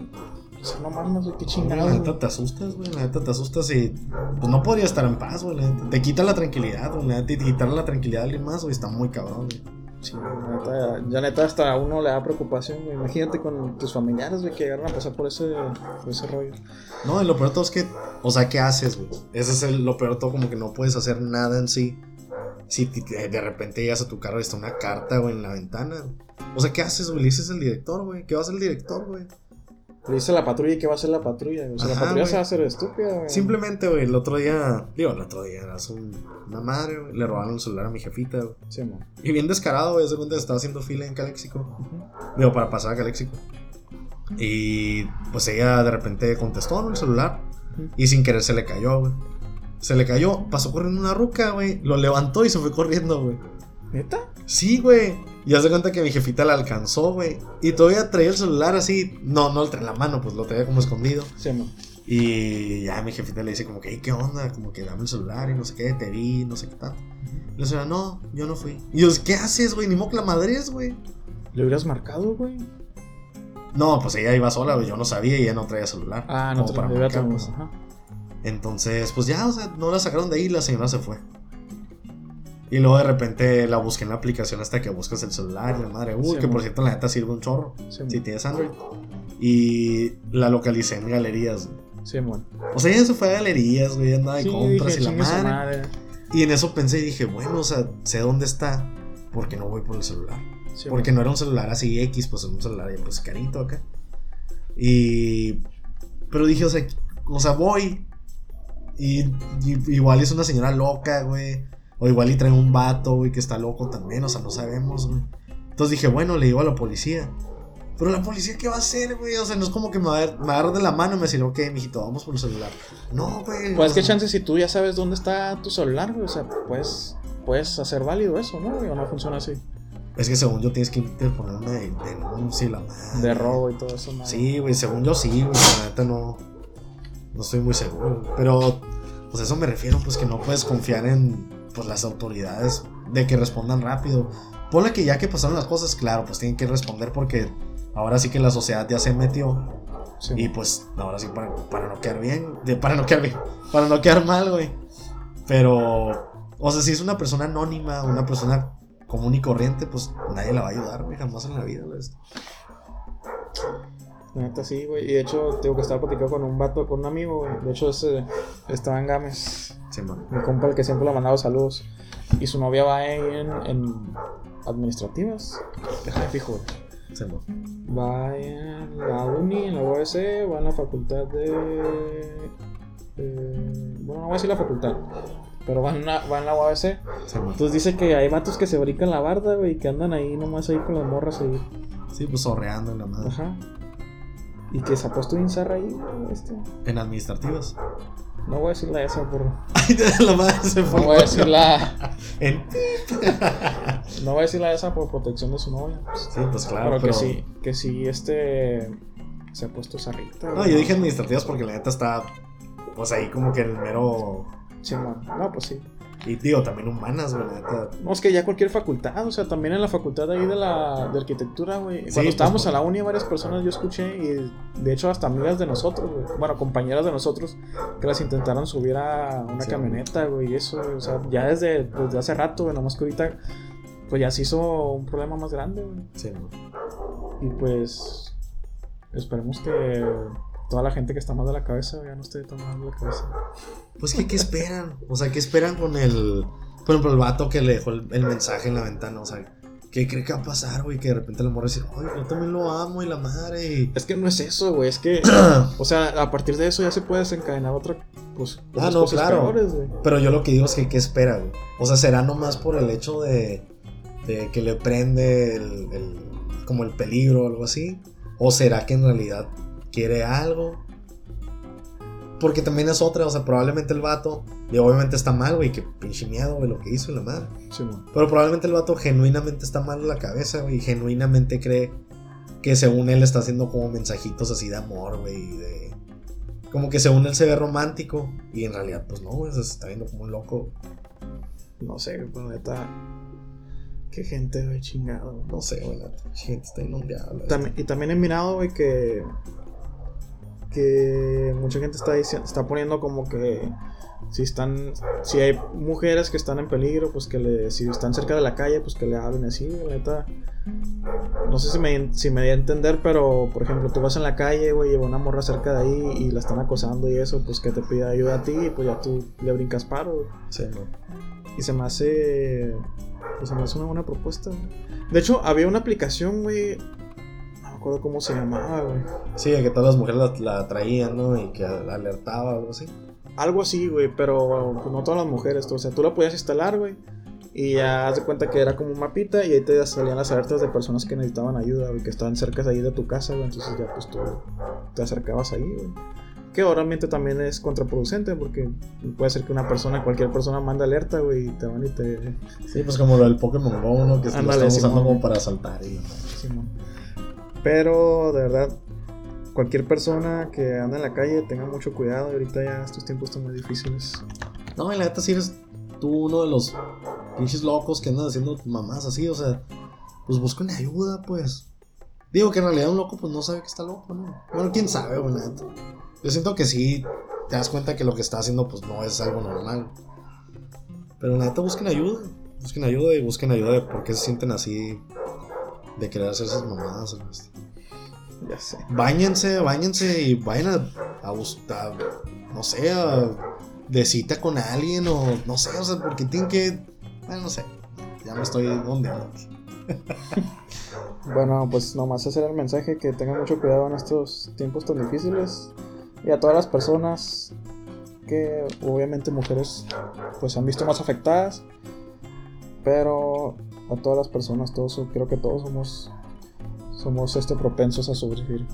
O sea, no mames, güey, qué la chingado. neta güey. te asustas, güey. La neta te asustas y pues no podría estar en paz, güey. la neta. Te quita la tranquilidad, güey. La neta, y quitarle la tranquilidad a alguien más, güey, está muy cabrón, güey. Sí, la neta, ya neta hasta a uno le da preocupación, güey. Imagínate con tus familiares, güey, que llegaron a pasar por ese, por ese rollo. No, y lo peor de todo es que, o sea, ¿qué haces, güey? Ese es el, lo peor de todo, como que no puedes hacer nada en sí. Si de repente llegas a tu carro y está una carta, güey, en la ventana. O sea, ¿qué haces, güey? Le dices al director, güey. ¿Qué va a hacer el director, güey? Le dice la patrulla y qué va a hacer la patrulla. güey? O sea, Ajá, la patrulla se va a hacer estúpida, güey. Simplemente, güey, el otro día, digo, el otro día, era un- una madre, güey. Le robaron el celular a mi jefita, güey. Sí, mo. Y bien descarado, güey. Se cuenta que estaba haciendo fila en Caléxico. Ujú. Digo, para pasar a Caléxico. Y pues ella de repente contestó en el celular. Y sin querer se le cayó, güey. Se le cayó, pasó corriendo una ruca, güey. Lo levantó y se fue corriendo, güey. ¿Neta? Sí, güey. Y hace cuenta que mi jefita la alcanzó, güey. Y todavía traía el celular así. No, no lo traía en la mano, pues lo traía como escondido. Sí, mo. Y ya mi jefita le dice como que, "Ey, ¿qué onda? Como que dame el celular y no sé qué, te vi, no sé qué tanto. Y la señora, no, yo no fui. Y yo, ¿qué haces, güey? Ni modo que la madre es, güey. ¿Le hubieras marcado, güey? No, pues ella iba sola, güey. Yo no sabía y ella no traía celular. Ah, no, como para marcar, pues. Ajá. Entonces, pues ya, o sea, no la sacaron de ahí y la señora se fue. Y luego de repente la busqué en la aplicación hasta que buscas el celular y la madre, uy, Sí, que por cierto la neta sirve un chorro. Sí. Si tienes Android. Y la localicé en galerías. Sí, mo. O sea, ella se fue a galerías, güey, andaba de compras dije, y la "Chingue su madre. madre". Y en eso pensé y dije, bueno, o sea, sé dónde está, porque no voy por el celular. Sí, Porque no era un celular así X, pues era un celular ya, pues carito acá. Y. Pero dije, o sea, o sea, voy. Y, y- igual es una señora loca, güey. O igual y trae un vato, güey, que está loco también, o sea, no sabemos, güey. Entonces dije, bueno, le digo a la policía. Pero la policía, ¿qué va a hacer, güey? O sea, no es como que me va a, me va a agarrar de la mano y me decir, ok, mijito, vamos por el celular. No, güey. Pues qué sea, chance si tú ya sabes dónde está tu celular, güey. O sea, puedes, puedes hacer válido eso, ¿no? güey? O no funciona así. Es que según yo tienes que interponer una de- denuncia y la madre. De robo y todo eso, ¿no? Sí, güey, según yo sí, güey. La neta no. No estoy muy seguro. Pero, pues a eso me refiero, pues que no puedes confiar en pues, las autoridades de que respondan rápido. Ponle que ya que pasaron las cosas, claro, pues tienen que responder porque ahora sí que la sociedad ya se metió. Sí. Y pues ahora sí para, para no quedar bien, de- para no quedar bien, para no quedar mal, güey. Pero, o sea, si es una persona anónima, una persona común y corriente, pues nadie la va a ayudar, güey, jamás en la vida. güey. Neta sí, güey. Y de hecho, tengo que estar platicando con un vato, con un amigo, güey. De hecho, ese estaba en Gámez. Sí. Mi compa, el que siempre le ha mandado saludos. Y su novia va ahí en, en administrativas. Deja de fijo. Sí. Va en la uni, en la UABC, va en la facultad de. eh, bueno, no voy a decir la facultad, pero va en, una- va en la UABC. Sí. Entonces dice que hay vatos que se brincan la barda, güey, y que andan ahí nomás ahí con las morras ahí. Sí, pues sorreando en la madre. Ajá. Y que se ha puesto bien zarra ahí, este. En administrativas. No voy a decir la esa por. Ay, la madre se fue. No voy a decir la. No voy a decir la esa por protección de su novia. pues. Sí, pues claro. pero, pero que sí, que sí, este. Se ha puesto zarrita. No, güey. yo dije administrativas porque la neta está. Pues ahí como que el mero. Sí, man. No, pues sí. Y digo, también humanas, güey. No, es que ya cualquier facultad, o sea, también en la facultad ahí de la de arquitectura, güey. Cuando pues, estábamos pues. en la uni, varias personas yo escuché, y de hecho hasta amigas de nosotros, güey. Bueno, compañeras de nosotros, que las intentaron subir a una Sí. camioneta, güey, y eso, o sea, ya desde, desde hace rato, güey, nomás que ahorita, pues ya se hizo un problema más grande, güey. Sí, man. Y pues, esperemos que toda la gente que está mal de la cabeza ya no tan mal de la cabeza. Pues que, ¿qué esperan? O sea, ¿qué esperan con el. Por ejemplo, el vato que le dejó el, el mensaje en la ventana? O sea, ¿qué cree que va a pasar, güey? Que de repente el morro dice, ay, yo también lo amo y la madre. Y... Es que no es eso, güey, es que, o sea, a partir de eso ya se puede desencadenar otra, pues, Ah, no, cosas claro. peores, güey. Pero yo lo que digo es que, ¿qué espera, güey? O sea, ¿será nomás por el hecho de, de que le prende el, el- como el peligro o algo así? ¿O será que en realidad quiere algo? Porque también es otra, o sea, probablemente el vato, y obviamente está mal, güey, que pinche miedo, güey, lo que hizo y la madre. Sí. Pero probablemente el vato genuinamente está mal en la cabeza, güey, y genuinamente cree que según él está haciendo como mensajitos así de amor, güey, y de... Como que según él se ve romántico, y en realidad, pues no, güey, se está viendo como un loco. No sé, pero neta, qué gente, güey, chingado. güey. No sé, güey, la gente está inundada. También- y también he mirado, güey, que, que mucha gente está diciendo, está poniendo como que si están, si hay mujeres que están en peligro, pues que le, si están cerca de la calle, pues que le hablen así, la neta. No sé si me, si me di a entender, pero por ejemplo, tú vas en la calle, güey, y va una morra cerca de ahí y la están acosando y eso, pues que te pida ayuda a ti y pues ya tú le brincas paro. Sí. Y se me hace. Pues se me hace una buena propuesta. De hecho, había una aplicación, güey. Acuerdo cómo se llamaba, güey. Sí, que todas las mujeres la, la traían, ¿no? Y que alertaba o algo así. Algo así, güey, pero pues, no todas las mujeres. O sea, tú la podías instalar, güey. Y ya haz de cuenta que era como un mapita y ahí te salían las alertas de personas que necesitaban ayuda, güey, que estaban cerca de ahí de tu casa, güey. Entonces ya pues tú te acercabas ahí, güey. Que obviamente también es contraproducente porque puede ser que una persona, cualquier persona mande alerta, güey, y te van y te, Sí, pues como lo del Pokémon Go, ¿no? Que se lo usando como para saltar y. Simón. Pero de verdad, cualquier persona que anda en la calle tenga mucho cuidado. Ahorita ya estos tiempos están muy difíciles. No, y la neta, si eres tú uno de los pinches locos que andan haciendo mamás así, o sea, pues busquen ayuda, pues. Digo que en realidad un loco, pues no sabe que está loco, ¿no? Bueno, quién sabe, güey, la neta. Yo siento que sí te das cuenta que lo que está haciendo, pues no es algo normal. Pero la neta, busquen ayuda. Busquen ayuda y busquen ayuda de por qué se sienten así. De querer hacer esas mamadas. Ya sé. Báñense, báñense y vayan a, a buscar, no sé, a, de cita con alguien o no sé, o sea, porque tienen que, bueno, no sé, ya me estoy ondeando. Bueno, pues nomás hacer el mensaje que tengan mucho cuidado en estos tiempos tan difíciles. Y a todas las personas que obviamente mujeres pues se han visto más afectadas. Pero a todas las personas, todos, creo que todos somos somos este propensos a sufrir,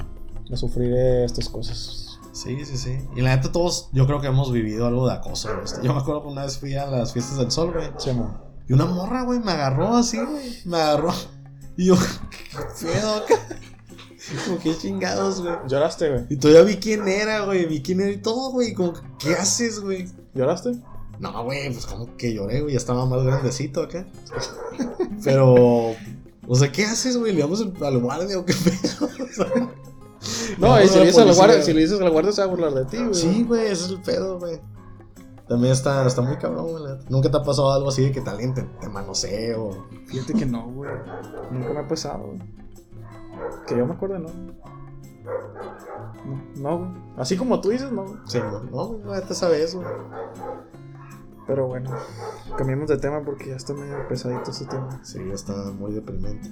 a sufrir estas cosas. Sí, sí, sí. Y la neta, todos, yo creo que hemos vivido algo de acoso, güey. Yo me acuerdo que una vez fui a las fiestas del sol, güey. Sí. Y una morra, güey, me agarró así, güey. Me agarró. Y yo, qué pedo. Como que chingados, güey. ¿Lloraste, güey? Y todavía vi quién era, güey. Vi quién era y todo, güey. Como, ¿qué haces, güey? ¿Lloraste? No, güey, pues como que lloré, güey. Ya estaba más grandecito acá. Pero, o sea, ¿qué haces, güey? ¿Le vamos al guardia o qué pedo? O sea, No, y si le dices al guardia, si le dices al guardia se va a burlar de ti, güey. Sí, güey, ese es el pedo, güey. También está, está muy cabrón, güey. ¿Nunca te ha pasado algo así de que te alienten, te manoseo? Fíjate que no, güey. Nunca me ha pasado, güey. Que yo me acuerde, no. No, no, güey. Así como tú dices, no. güey. Sí, no, no, güey, la neta sabe eso. Pero bueno, cambiemos de tema porque ya está medio pesadito este tema. Sí, está muy deprimente.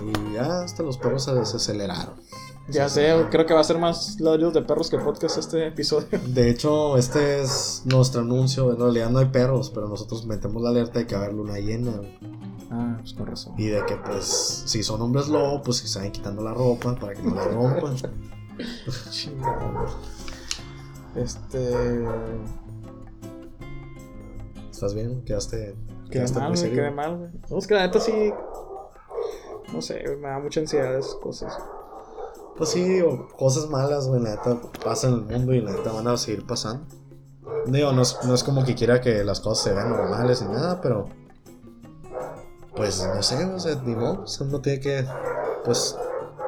Y ya hasta los perros se desaceleraron. Ya sé, creo que va a ser más ladrillos de perros que podcast este episodio. De hecho, este es nuestro anuncio. En realidad no hay perros, pero nosotros metemos la alerta de que va a haber luna llena. Ah, pues con razón. Y de que, pues, si son hombres lobo, pues que se vayan quitando la ropa para que no la rompan. Chingado. Este. ¿Estás bien? Quedaste. Quedaste mal, muy güey, serio. quedé mal, güey. No, es que la neta sí. No sé, me da mucha ansiedad esas cosas. Pues sí, digo, cosas malas, güey, la neta pasan en el mundo y la neta van a seguir pasando. Digo, no es, no es como que quiera que las cosas se vean normales ni nada, pero. Pues no sé, o sea, ni modo, o sea, uno tiene que, pues,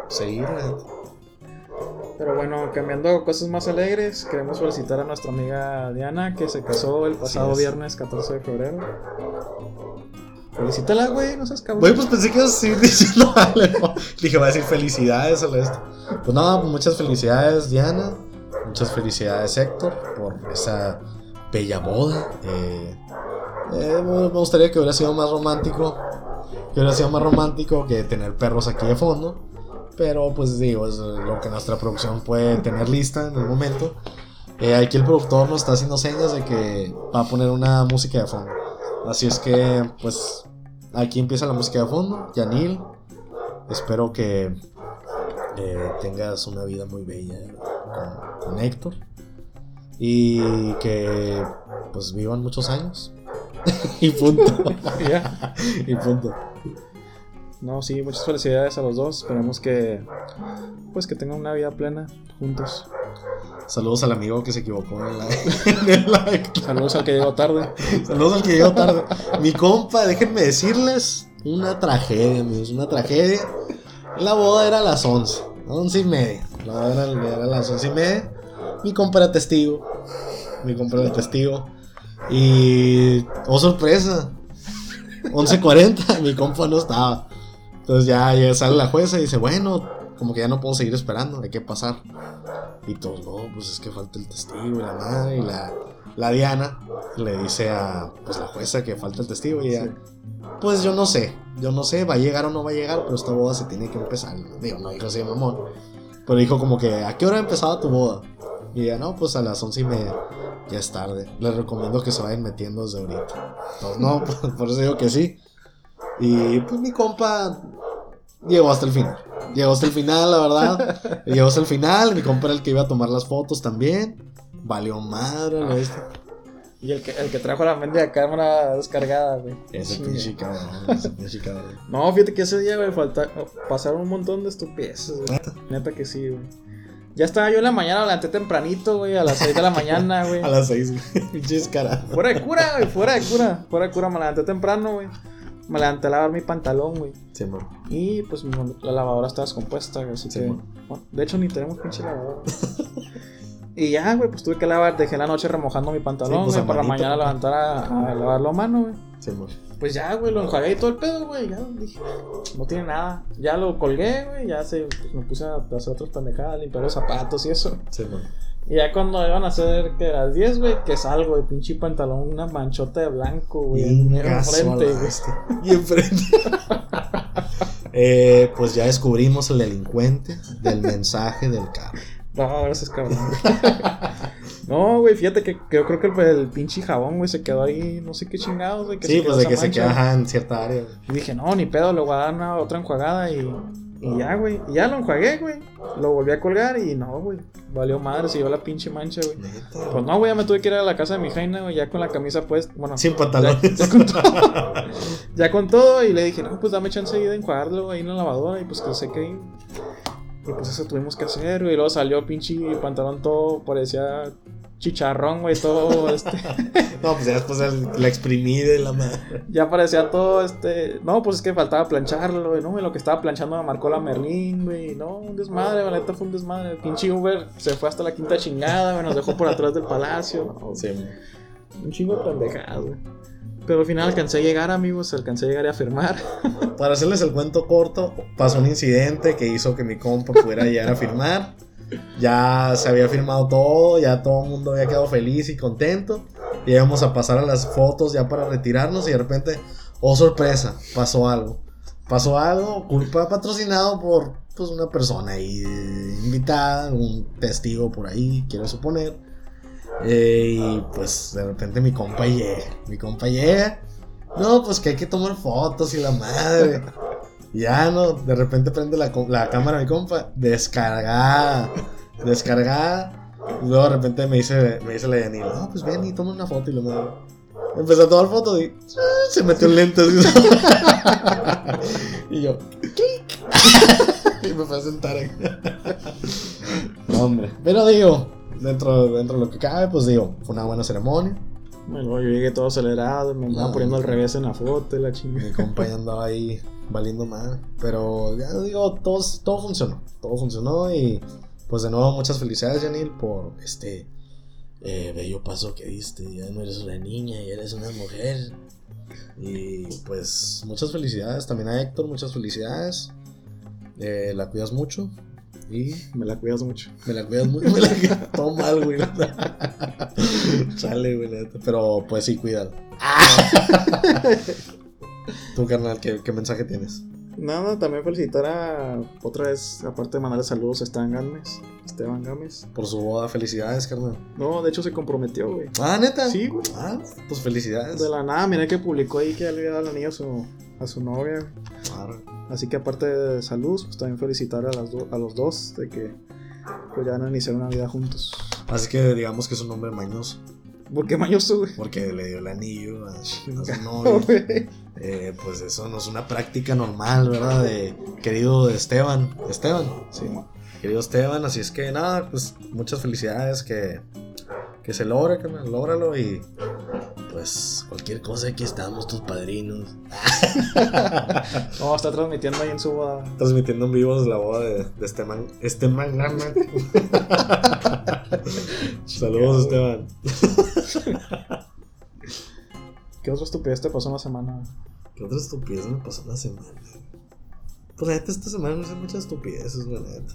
seguir, la neta. Pero bueno, cambiando cosas más alegres, queremos felicitar a nuestra amiga Diana que se casó el pasado es. viernes 14 de febrero. Felicítala, güey, no seas cabrón. Güey, pues pensé que ibas a seguir diciendo algo. Dije, va a decir felicidades la esto. Pues nada, pues muchas felicidades, Diana. Muchas felicidades, Héctor, por esa bella boda. Eh, eh, me gustaría que hubiera sido más romántico. Que hubiera sido más romántico que tener perros aquí de fondo. Pero pues digo, es lo que nuestra producción puede tener lista en el momento. Eh, aquí el productor nos está haciendo señas de que va a poner una música de fondo. Así es que, pues, aquí empieza la música de fondo. Yanil, espero que eh, tengas una vida muy bella con, con Héctor. Y que, pues, vivan muchos años. y punto. Y punto. No, sí, muchas felicidades a los dos. Esperemos que. Pues que tengan una vida plena juntos. Saludos al amigo que se equivocó en la, en. Saludos al que llegó tarde. Saludos al que llegó tarde. Mi compa, déjenme decirles, una tragedia, amigos, una tragedia. La boda era a las 11, 11 y media. La boda era, era a las 11 y media. Mi compa era testigo. Mi compa era testigo. Y, oh sorpresa, 11.40, mi compa no estaba. Entonces ya, ya sale la jueza y dice, bueno, como que ya no puedo seguir esperando, hay que pasar. Y todos, no, pues es que falta el testigo y la madre. Y la, la Diana le dice a pues, la jueza que falta el testigo. Y ella, pues yo no sé, yo no sé, va a llegar o no va a llegar, pero esta boda se tiene que empezar. Digo, no dijo así mamón. Pero dijo como que, ¿a qué hora empezaba tu boda? Y ella, no, pues a las once y media. Ya es tarde. Les recomiendo que se vayan metiendo desde ahorita. Entonces, no, por eso digo que sí. Y pues mi compa llegó hasta el final. Llegó hasta el final, la verdad. Llegó hasta el final. Mi compa era el que iba a tomar las fotos también. Valió madre, lo este. Y el que, el que trajo la mendiga cámara descargada, güey. Ese pinche cabrón, ese pinche cabrón. No, fíjate que ese día, güey, falta, pasaron un montón de estupideces, güey. Neta que sí, güey. Ya estaba yo en la mañana, levanté tempranito, güey, a las 6 de la mañana, güey. A las seis, güey. Pinches caras. Fuera de cura, güey, fuera de cura. Fuera de cura, me levanté temprano, güey. Me levanté a lavar mi pantalón, güey. Sí, amor. Y pues la lavadora está descompuesta, güey, así Sí, que. bueno. bueno, de hecho, ni tenemos pinche lavadora. y ya, güey, pues tuve que lavar, dejé la noche remojando mi pantalón, Sí, pues, güey, para la mañana levantar a, a lavarlo a mano, güey. Sí, amor. Pues ya, güey, lo enjuagué y todo el pedo, güey. Ya dije, no tiene nada. Ya lo colgué, güey. Ya se, pues, me puse a hacer otras pendejadas, limpiar los zapatos y eso. Sí, amor. Y ya cuando iban a ser que las 10, güey, que salgo de pinche pantalón, una manchota de blanco, güey, en enfrente, bestia. Y enfrente. eh, pues ya descubrimos el delincuente del mensaje del carro. No, gracias, cabrón. no, güey, fíjate que, que yo creo que el, el pinche jabón, güey, se quedó ahí, no sé qué chingados, güey. Sí, pues de que se mancha. queda en cierta área. Y dije, no, ni pedo, le voy a dar una otra enjuagada y Y ya, güey. Y ya lo enjuagué, güey. Lo volví a colgar y no, güey. Valió madre, se llevó la pinche mancha, güey. Pues no, güey, ya me tuve que ir a la casa de mi jaina, güey, ya con la camisa puesta. Bueno, Sin pantalones. ya con todo. ya con todo. Y le dije, no, pues dame chance de enjuagarlo ahí en la lavadora. Y pues que sé que. Y pues eso tuvimos que hacer, güey. Y luego salió pinche pantalón todo, parecía chicharrón, güey, todo este. No, pues ya después la exprimí de la madre. Ya parecía todo este. No, pues es que faltaba plancharlo, güey. No, güey, lo que estaba planchando me marcó la Merlín, güey. No, un desmadre, la neta fue un desmadre. El pinche Uber se fue hasta la quinta chingada, güey. Nos dejó por atrás del palacio. No, Sí. Un chingo de pendejadas, güey. Pero al final alcancé a llegar, amigos. Alcancé a llegar y a firmar. Para hacerles el cuento corto, pasó un incidente que hizo que mi compa pudiera llegar a firmar. Ya se había firmado todo, ya todo el mundo había quedado feliz y contento. Y íbamos a pasar a las fotos ya para retirarnos y de repente, oh sorpresa, pasó algo. Pasó algo, culpa patrocinado por pues, una persona ahí invitada, un testigo por ahí, quiero suponer. Eh, y pues de repente mi compa llega, mi compa llega. No, pues que hay que tomar fotos y la madre. Ya no, de repente prende la, la cámara mi compa, descargada, descargada. Y luego de repente me dice, me dice la Yanil, no, pues ven y toma una foto y la madre. Empezó a tomar fotos y ah, se metió en lentes. y yo, clic. y me fue a sentar ahí. no, hombre. Pero digo, dentro, dentro de lo que cabe, pues digo, fue una buena ceremonia. Bueno, yo llegué todo acelerado. Me andaba No. poniendo al revés en la foto y la Mi chingada. compa ya andaba ahí valiendo mal. Pero ya digo, todo, todo funcionó. Todo funcionó y pues de nuevo muchas felicidades, Janil, por este eh, bello paso que diste. Ya no eres una niña, ya eres una mujer. Y pues muchas felicidades también a Héctor, muchas felicidades. Eh, la cuidas mucho y Me la cuidas mucho. me la cuidas mucho. Me la todo mal, güey. Chale, güey. Pero pues sí, cuídalo. Tú, carnal, ¿qué, qué mensaje tienes? Nada, también felicitar a. Otra vez, aparte de mandarle saludos a Esteban Gámez. Esteban Gámez. Por su boda, felicidades, carnal. No, de hecho se comprometió, güey. Ah, neta. Sí, güey. Ah, pues felicidades. De la nada, miré que publicó ahí que ya le había dado el anillo a su, a su novia. Arre. Así que aparte de salud, pues también felicitar a, las do- a los dos de que pues ya van a iniciar una vida juntos. Así que digamos que es un hombre mañoso. ¿Por qué mañoso, güey? Porque le dio el anillo a, a su No, novio. Eh, pues eso no es una práctica normal, ¿verdad? De querido Esteban. Esteban. Sí. Querido Esteban, así es que nada, pues muchas felicidades que, que se logre, carnal, lógralo y pues cualquier cosa aquí estamos, tus padrinos. No, está transmitiendo ahí en su boda. Transmitiendo en vivo la boda de, de Esteban. Esteban Gama. Saludos, Esteban. ¿Qué otra estupidez te pasó en la semana? ¿Qué otra estupidez me pasó la semana? Pues la neta, esta semana no hice muchas estupideces, la neta.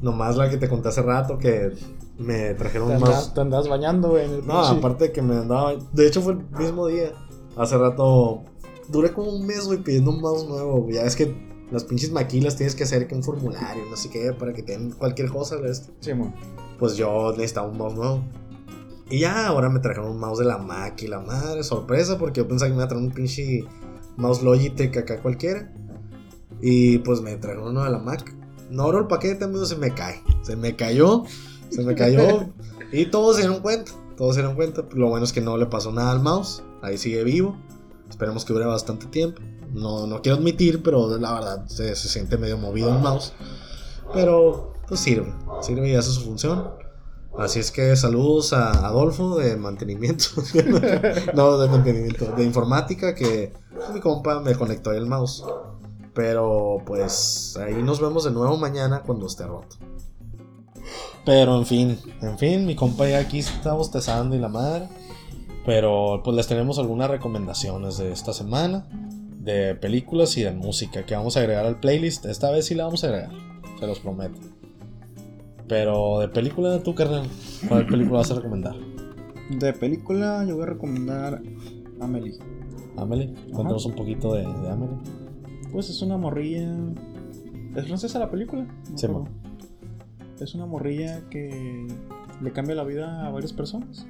Nomás la que te conté hace rato que me trajeron Te un andas, mouse. te andas bañando, güey. en el No, pinche- aparte de que me andaba. De hecho, fue el mismo día. Hace rato. Duré como un mes, güey, pidiendo un mouse nuevo. güey. Ya es que las pinches maquilas tienes que hacer que un formulario, no sé qué, para que te den cualquier cosa. ¿ves? Sí, mo. Pues yo necesitaba un mouse nuevo. Y ya, ahora me trajeron un mouse de la Mac y la madre, sorpresa, porque yo pensaba que me iba a traer un pinche mouse Logitech acá cualquiera. Y pues me trajeron uno de la Mac. No abro el paquete, amigo, se me cae. Se me cayó, se me cayó. y todos se dieron cuenta, todos se dieron cuenta. Lo bueno es que no le pasó nada al mouse, ahí sigue vivo. Esperemos que dure bastante tiempo. No, no quiero admitir, pero la verdad se, se siente medio movido el mouse. Pero pues sirve, sirve y hace su función. Así es que saludos a Adolfo de mantenimiento. no, de mantenimiento, de informática, que mi compa me conectó ahí el mouse. Pero pues ahí nos vemos de nuevo mañana cuando esté roto. Pero en fin, en fin, mi compa ya aquí está bostezando y la madre. Pero pues les tenemos algunas recomendaciones de esta semana. De películas y de música que vamos a agregar al playlist. Esta vez sí la vamos a agregar, se los prometo. Pero de película, tú, carnal, ¿cuál película vas a recomendar? De película, yo voy a recomendar Amelie. Amelie, cuéntanos un poquito de, de Amelie. Pues es una morrilla. ¿Es francesa la película? No Sí. Es una morrilla que le cambia la vida a varias personas.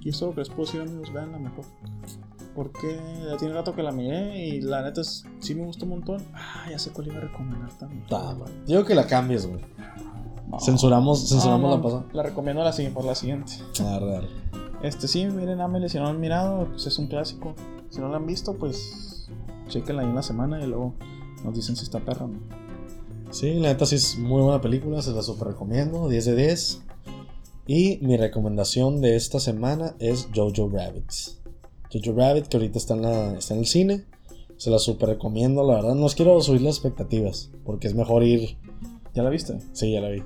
Y eso lo que les puedo decir, amigos, veanla mejor. porque ya tiene rato que la miré y la neta es- sí me gustó un montón. Ah, ya sé cuál iba a recomendar también. Man. Digo que la cambies, güey. No. Censuramos, censuramos Ah, la pasada. La recomiendo la siguiente, por la siguiente. Ah, real. Este sí, miren Amelie, si no lo han mirado, pues es un clásico. Si no lo han visto, pues chequenla ahí en la semana y luego nos dicen si está perra o no. Sí, la neta sí es muy buena película, se la super recomiendo, 10 de 10. Y mi recomendación de esta semana es Jojo Rabbit. Jojo Rabbit, que ahorita está en, la, está en el cine. Se la super recomiendo, la verdad. No os quiero subir las expectativas, porque es mejor ir. ¿Ya la viste? Sí, ya la vi.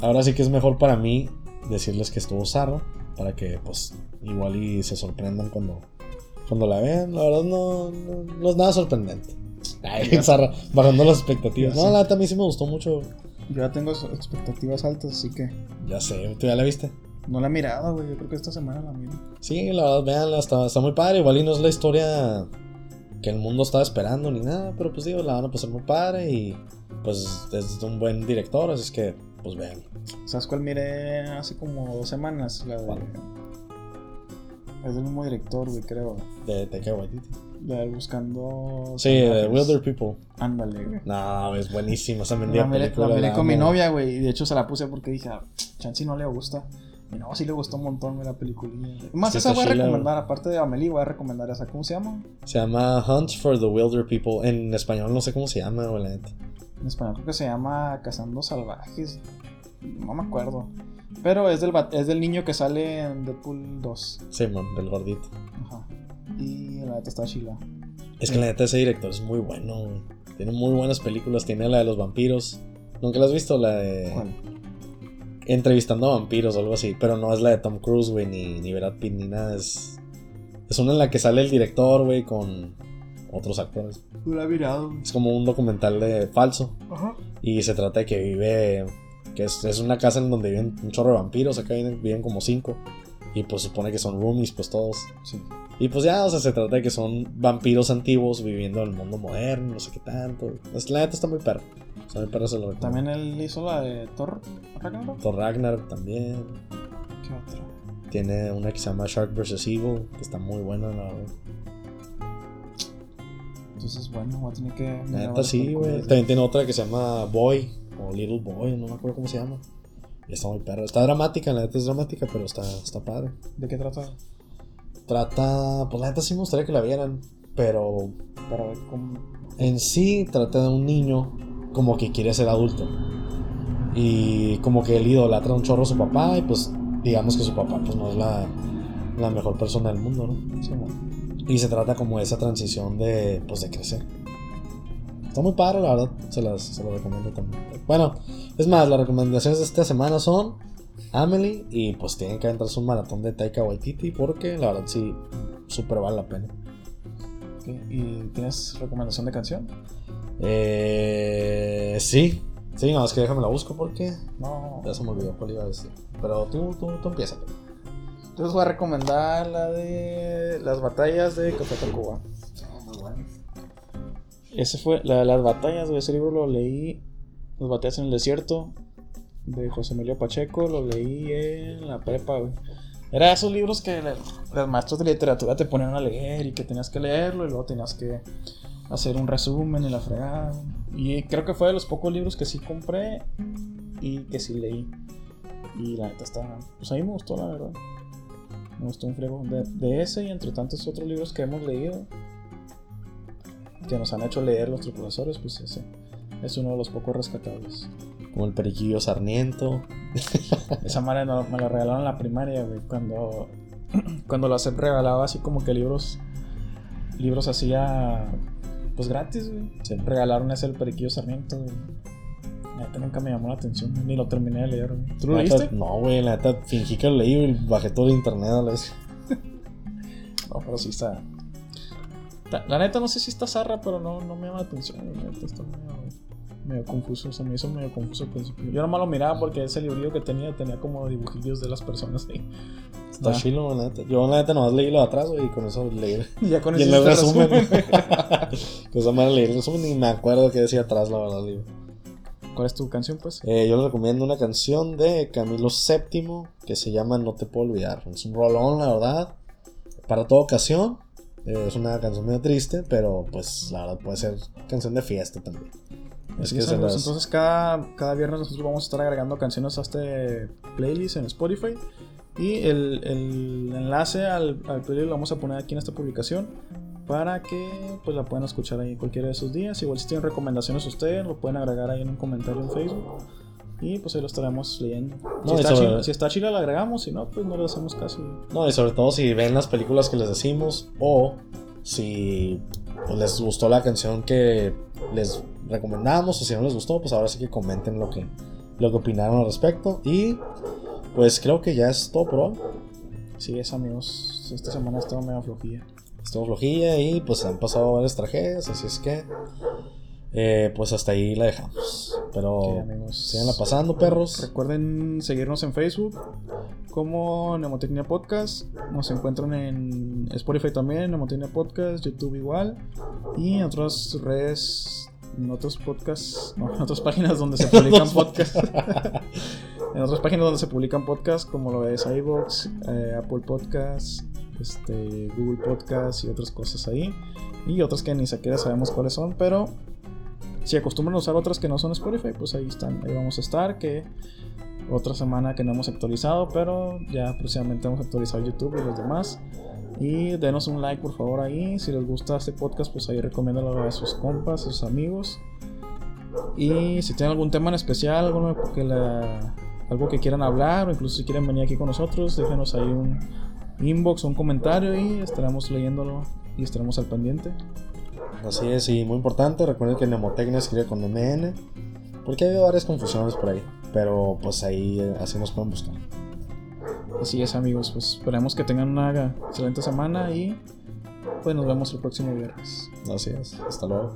Ahora sí que es mejor para mí decirles que estuvo zarro, para que pues igual y se sorprendan cuando, cuando la vean. La verdad no, no, no es nada sorprendente. Ay, zarra, bajando las expectativas. No, la mí sí me gustó mucho. Yo ya tengo expectativas altas, así que Ya sé, ¿tú ya la viste? no la he mirado, güey. Yo creo que esta semana la miro. Sí, la verdad, véanla, está, está muy padre. Igual y no es la historia que el mundo estaba esperando ni nada, pero pues digo, la van a pasar muy padre y pues es un buen director, así es que pues vean. ¿Sabes cuál miré hace como dos semanas? La de... ¿Cuál? Es del mismo director, güey, creo. De Taika Waititi. La de Buscando... Sí, de. Wilder People. Ándale, güey. No, es buenísima esa La mendiga miré, película. la miré la con mi novia, güey, y de hecho se la puse porque dije, ah, Chansi no le gusta. Y no, sí le gustó un montón güey, la peliculilla. güey. Más Sí, esa voy a recomendar, aparte de Amelie, voy a recomendar esa. ¿Cómo se llama? Se llama Hunt for the Wilder People. En español no sé cómo se llama, güey, la neta. En español creo que se llama Cazando Salvajes. No me acuerdo. Pero es del, es del niño que sale en Deadpool 2. Simon, del gordito. Ajá. Y la neta está chila. Es que la neta ese director es muy bueno, güey. Tiene muy buenas películas. Tiene la de los vampiros. ¿Nunca la has visto? La de. ¿Cuál? entrevistando a vampiros o algo así, pero no es la de Tom Cruise, güey, ni, ni Brad Pitt, ni nada. Es, es una en la que sale el director, güey, con otros actores. No la he mirado. Es como un documental de falso Ajá. y se trata de que vive, que es, es una casa en donde viven un chorro de vampiros, acá viven, viven como cinco. Y pues supone que son roomies, pues todos. Sí. Y pues ya, o sea, se trata de que son vampiros antiguos viviendo en el mundo moderno, no sé qué tanto. Es, la neta está muy perro. Está muy perro, se lo recomiendo. También él hizo la de Thor Ragnarok. Thor Ragnarok también. ¿Qué otra? Tiene una que se llama Shark vs. Evil, que está muy buena, la verdad. Entonces, bueno, voy a tener que. La neta sí, güey. También tiene otra que se llama Boy, o Little Boy, no me acuerdo cómo se llama. Y está muy perra. Está dramática, la neta es dramática, pero está, está padre. ¿De qué trata? Trata, pues la neta sí me gustaría que la vieran, pero Para ver cómo. en sí trata de un niño como que quiere ser adulto. Y como que él idolatra un chorro a su papá y pues digamos que su papá pues no es la, la mejor persona del mundo, ¿no? Sí, bueno. Y se trata como de esa transición de, pues, de crecer. Está muy padre, la verdad. Se las, se las recomiendo también. Bueno, es más, las recomendaciones de esta semana son Amelie y pues tienen que aventarse un maratón de Taika Waititi porque la verdad sí, súper vale la pena. ¿Y tienes recomendación de canción? Eh, sí, sí, no, es que déjame la busco porque No. ya se me olvidó cuál iba a decir. Pero tú, tú, tú empieza. Entonces voy a recomendar la de las batallas de Café Tacuba. Ese fue la de las batallas, güey. Ese libro lo leí. Las batallas en el desierto. De José Emilio Pacheco. Lo leí en la prepa, güey. Era esos libros que los maestros de literatura te ponían a leer y que tenías que leerlo y luego tenías que hacer un resumen y la fregada. Y creo que fue de los pocos libros que sí compré y que sí leí. Y la neta está. Pues a mí me gustó, la verdad. Me gustó un friego. De, de ese y entre tantos otros libros que hemos leído, que nos han hecho leer los profesores, pues ese es uno de los pocos rescatables. Como el Periquillo Sarniento. Esa madre no- me la regalaron en la primaria, güey. Cuando, cuando la SEP regalaba así como que libros, libros hacía pues gratis, güey. Sí. Regalaron ese el Periquillo Sarmiento, güey. La neta nunca me llamó la atención, ni lo terminé de leer, güey. ¿Tú lo La neta, leíste? No, güey, la neta fingí que lo leí y bajé todo el internet a la vez. No, pero sí está. La neta no sé si está zarra, pero no, no me llama la atención. La neta está medio, medio confuso. Se me hizo medio confuso al principio. Yo nomás lo miraba porque ese librillo que tenía tenía como dibujillos de las personas ahí. Está Ah. chilo, la neta. Yo, la neta, nomás leí lo de atrás, güey, y con eso leí. Y ya con Y eso el te resumen. leí el resumen y me acuerdo que decía atrás, la verdad, libro. ¿Cuál es tu canción, pues? Eh, yo les recomiendo una canción de Camilo VII que se llama No te puedo olvidar. Es un rolón, la verdad. Para toda ocasión. Eh, es una canción medio triste, pero pues la verdad puede ser canción de fiesta también. Es que Entonces cada, cada viernes nosotros vamos a estar agregando canciones a este playlist en Spotify. Y el, el enlace al, al, playlist lo vamos a poner aquí en esta publicación para que pues la puedan escuchar ahí cualquiera de esos días. Igual si tienen recomendaciones ustedes, lo pueden agregar ahí en un comentario en Facebook. Y pues ahí lo estaremos leyendo. si, está chila, la agregamos, si no, pues no le hacemos caso. No, y sobre todo si ven las películas que les decimos o si pues, les gustó la canción que les recomendamos o si no les gustó, pues ahora sí que comenten lo que, lo que opinaron al respecto. Y pues creo que ya es todo por hoy. Sí, es amigos. Esta semana estado medio flojilla estuvo flojilla y pues han pasado varias tragedias, así es que eh, pues hasta ahí la dejamos. Pero siganla pasando, perros. Recuerden seguirnos en Facebook como Nemotecnia Podcast. Nos encuentran en Spotify también, Nemotecnia Podcast, YouTube igual. Y en otras redes, en otros podcasts, no, en otras páginas donde se publican podcasts. en otras páginas donde se publican podcasts como lo es iVoox, eh, Apple Podcasts, este, Google Podcast y otras cosas ahí. Y otras que ni siquiera sabemos cuáles son, pero si acostumbran usar otras que no son Spotify, pues ahí están, ahí vamos a estar. Que otra semana que no hemos actualizado, pero ya próximamente vamos a actualizar YouTube y los demás. Y denos un like por favor ahí. Si les gusta este podcast, pues ahí recomiéndalo a sus compas, a sus amigos. Y si tienen algún tema en especial, algo que, algo que quieran hablar, o incluso si quieren venir aquí con nosotros, déjenos ahí un, inbox o un comentario y estaremos leyéndolo y estaremos al pendiente. Así es, y muy importante, recuerden que Nemotecnia escribe con MN, porque hay varias confusiones por ahí, pero pues ahí eh, así nos pueden buscar. Así es amigos, pues esperemos que tengan una excelente semana y pues nos vemos el próximo viernes. Así es, hasta luego.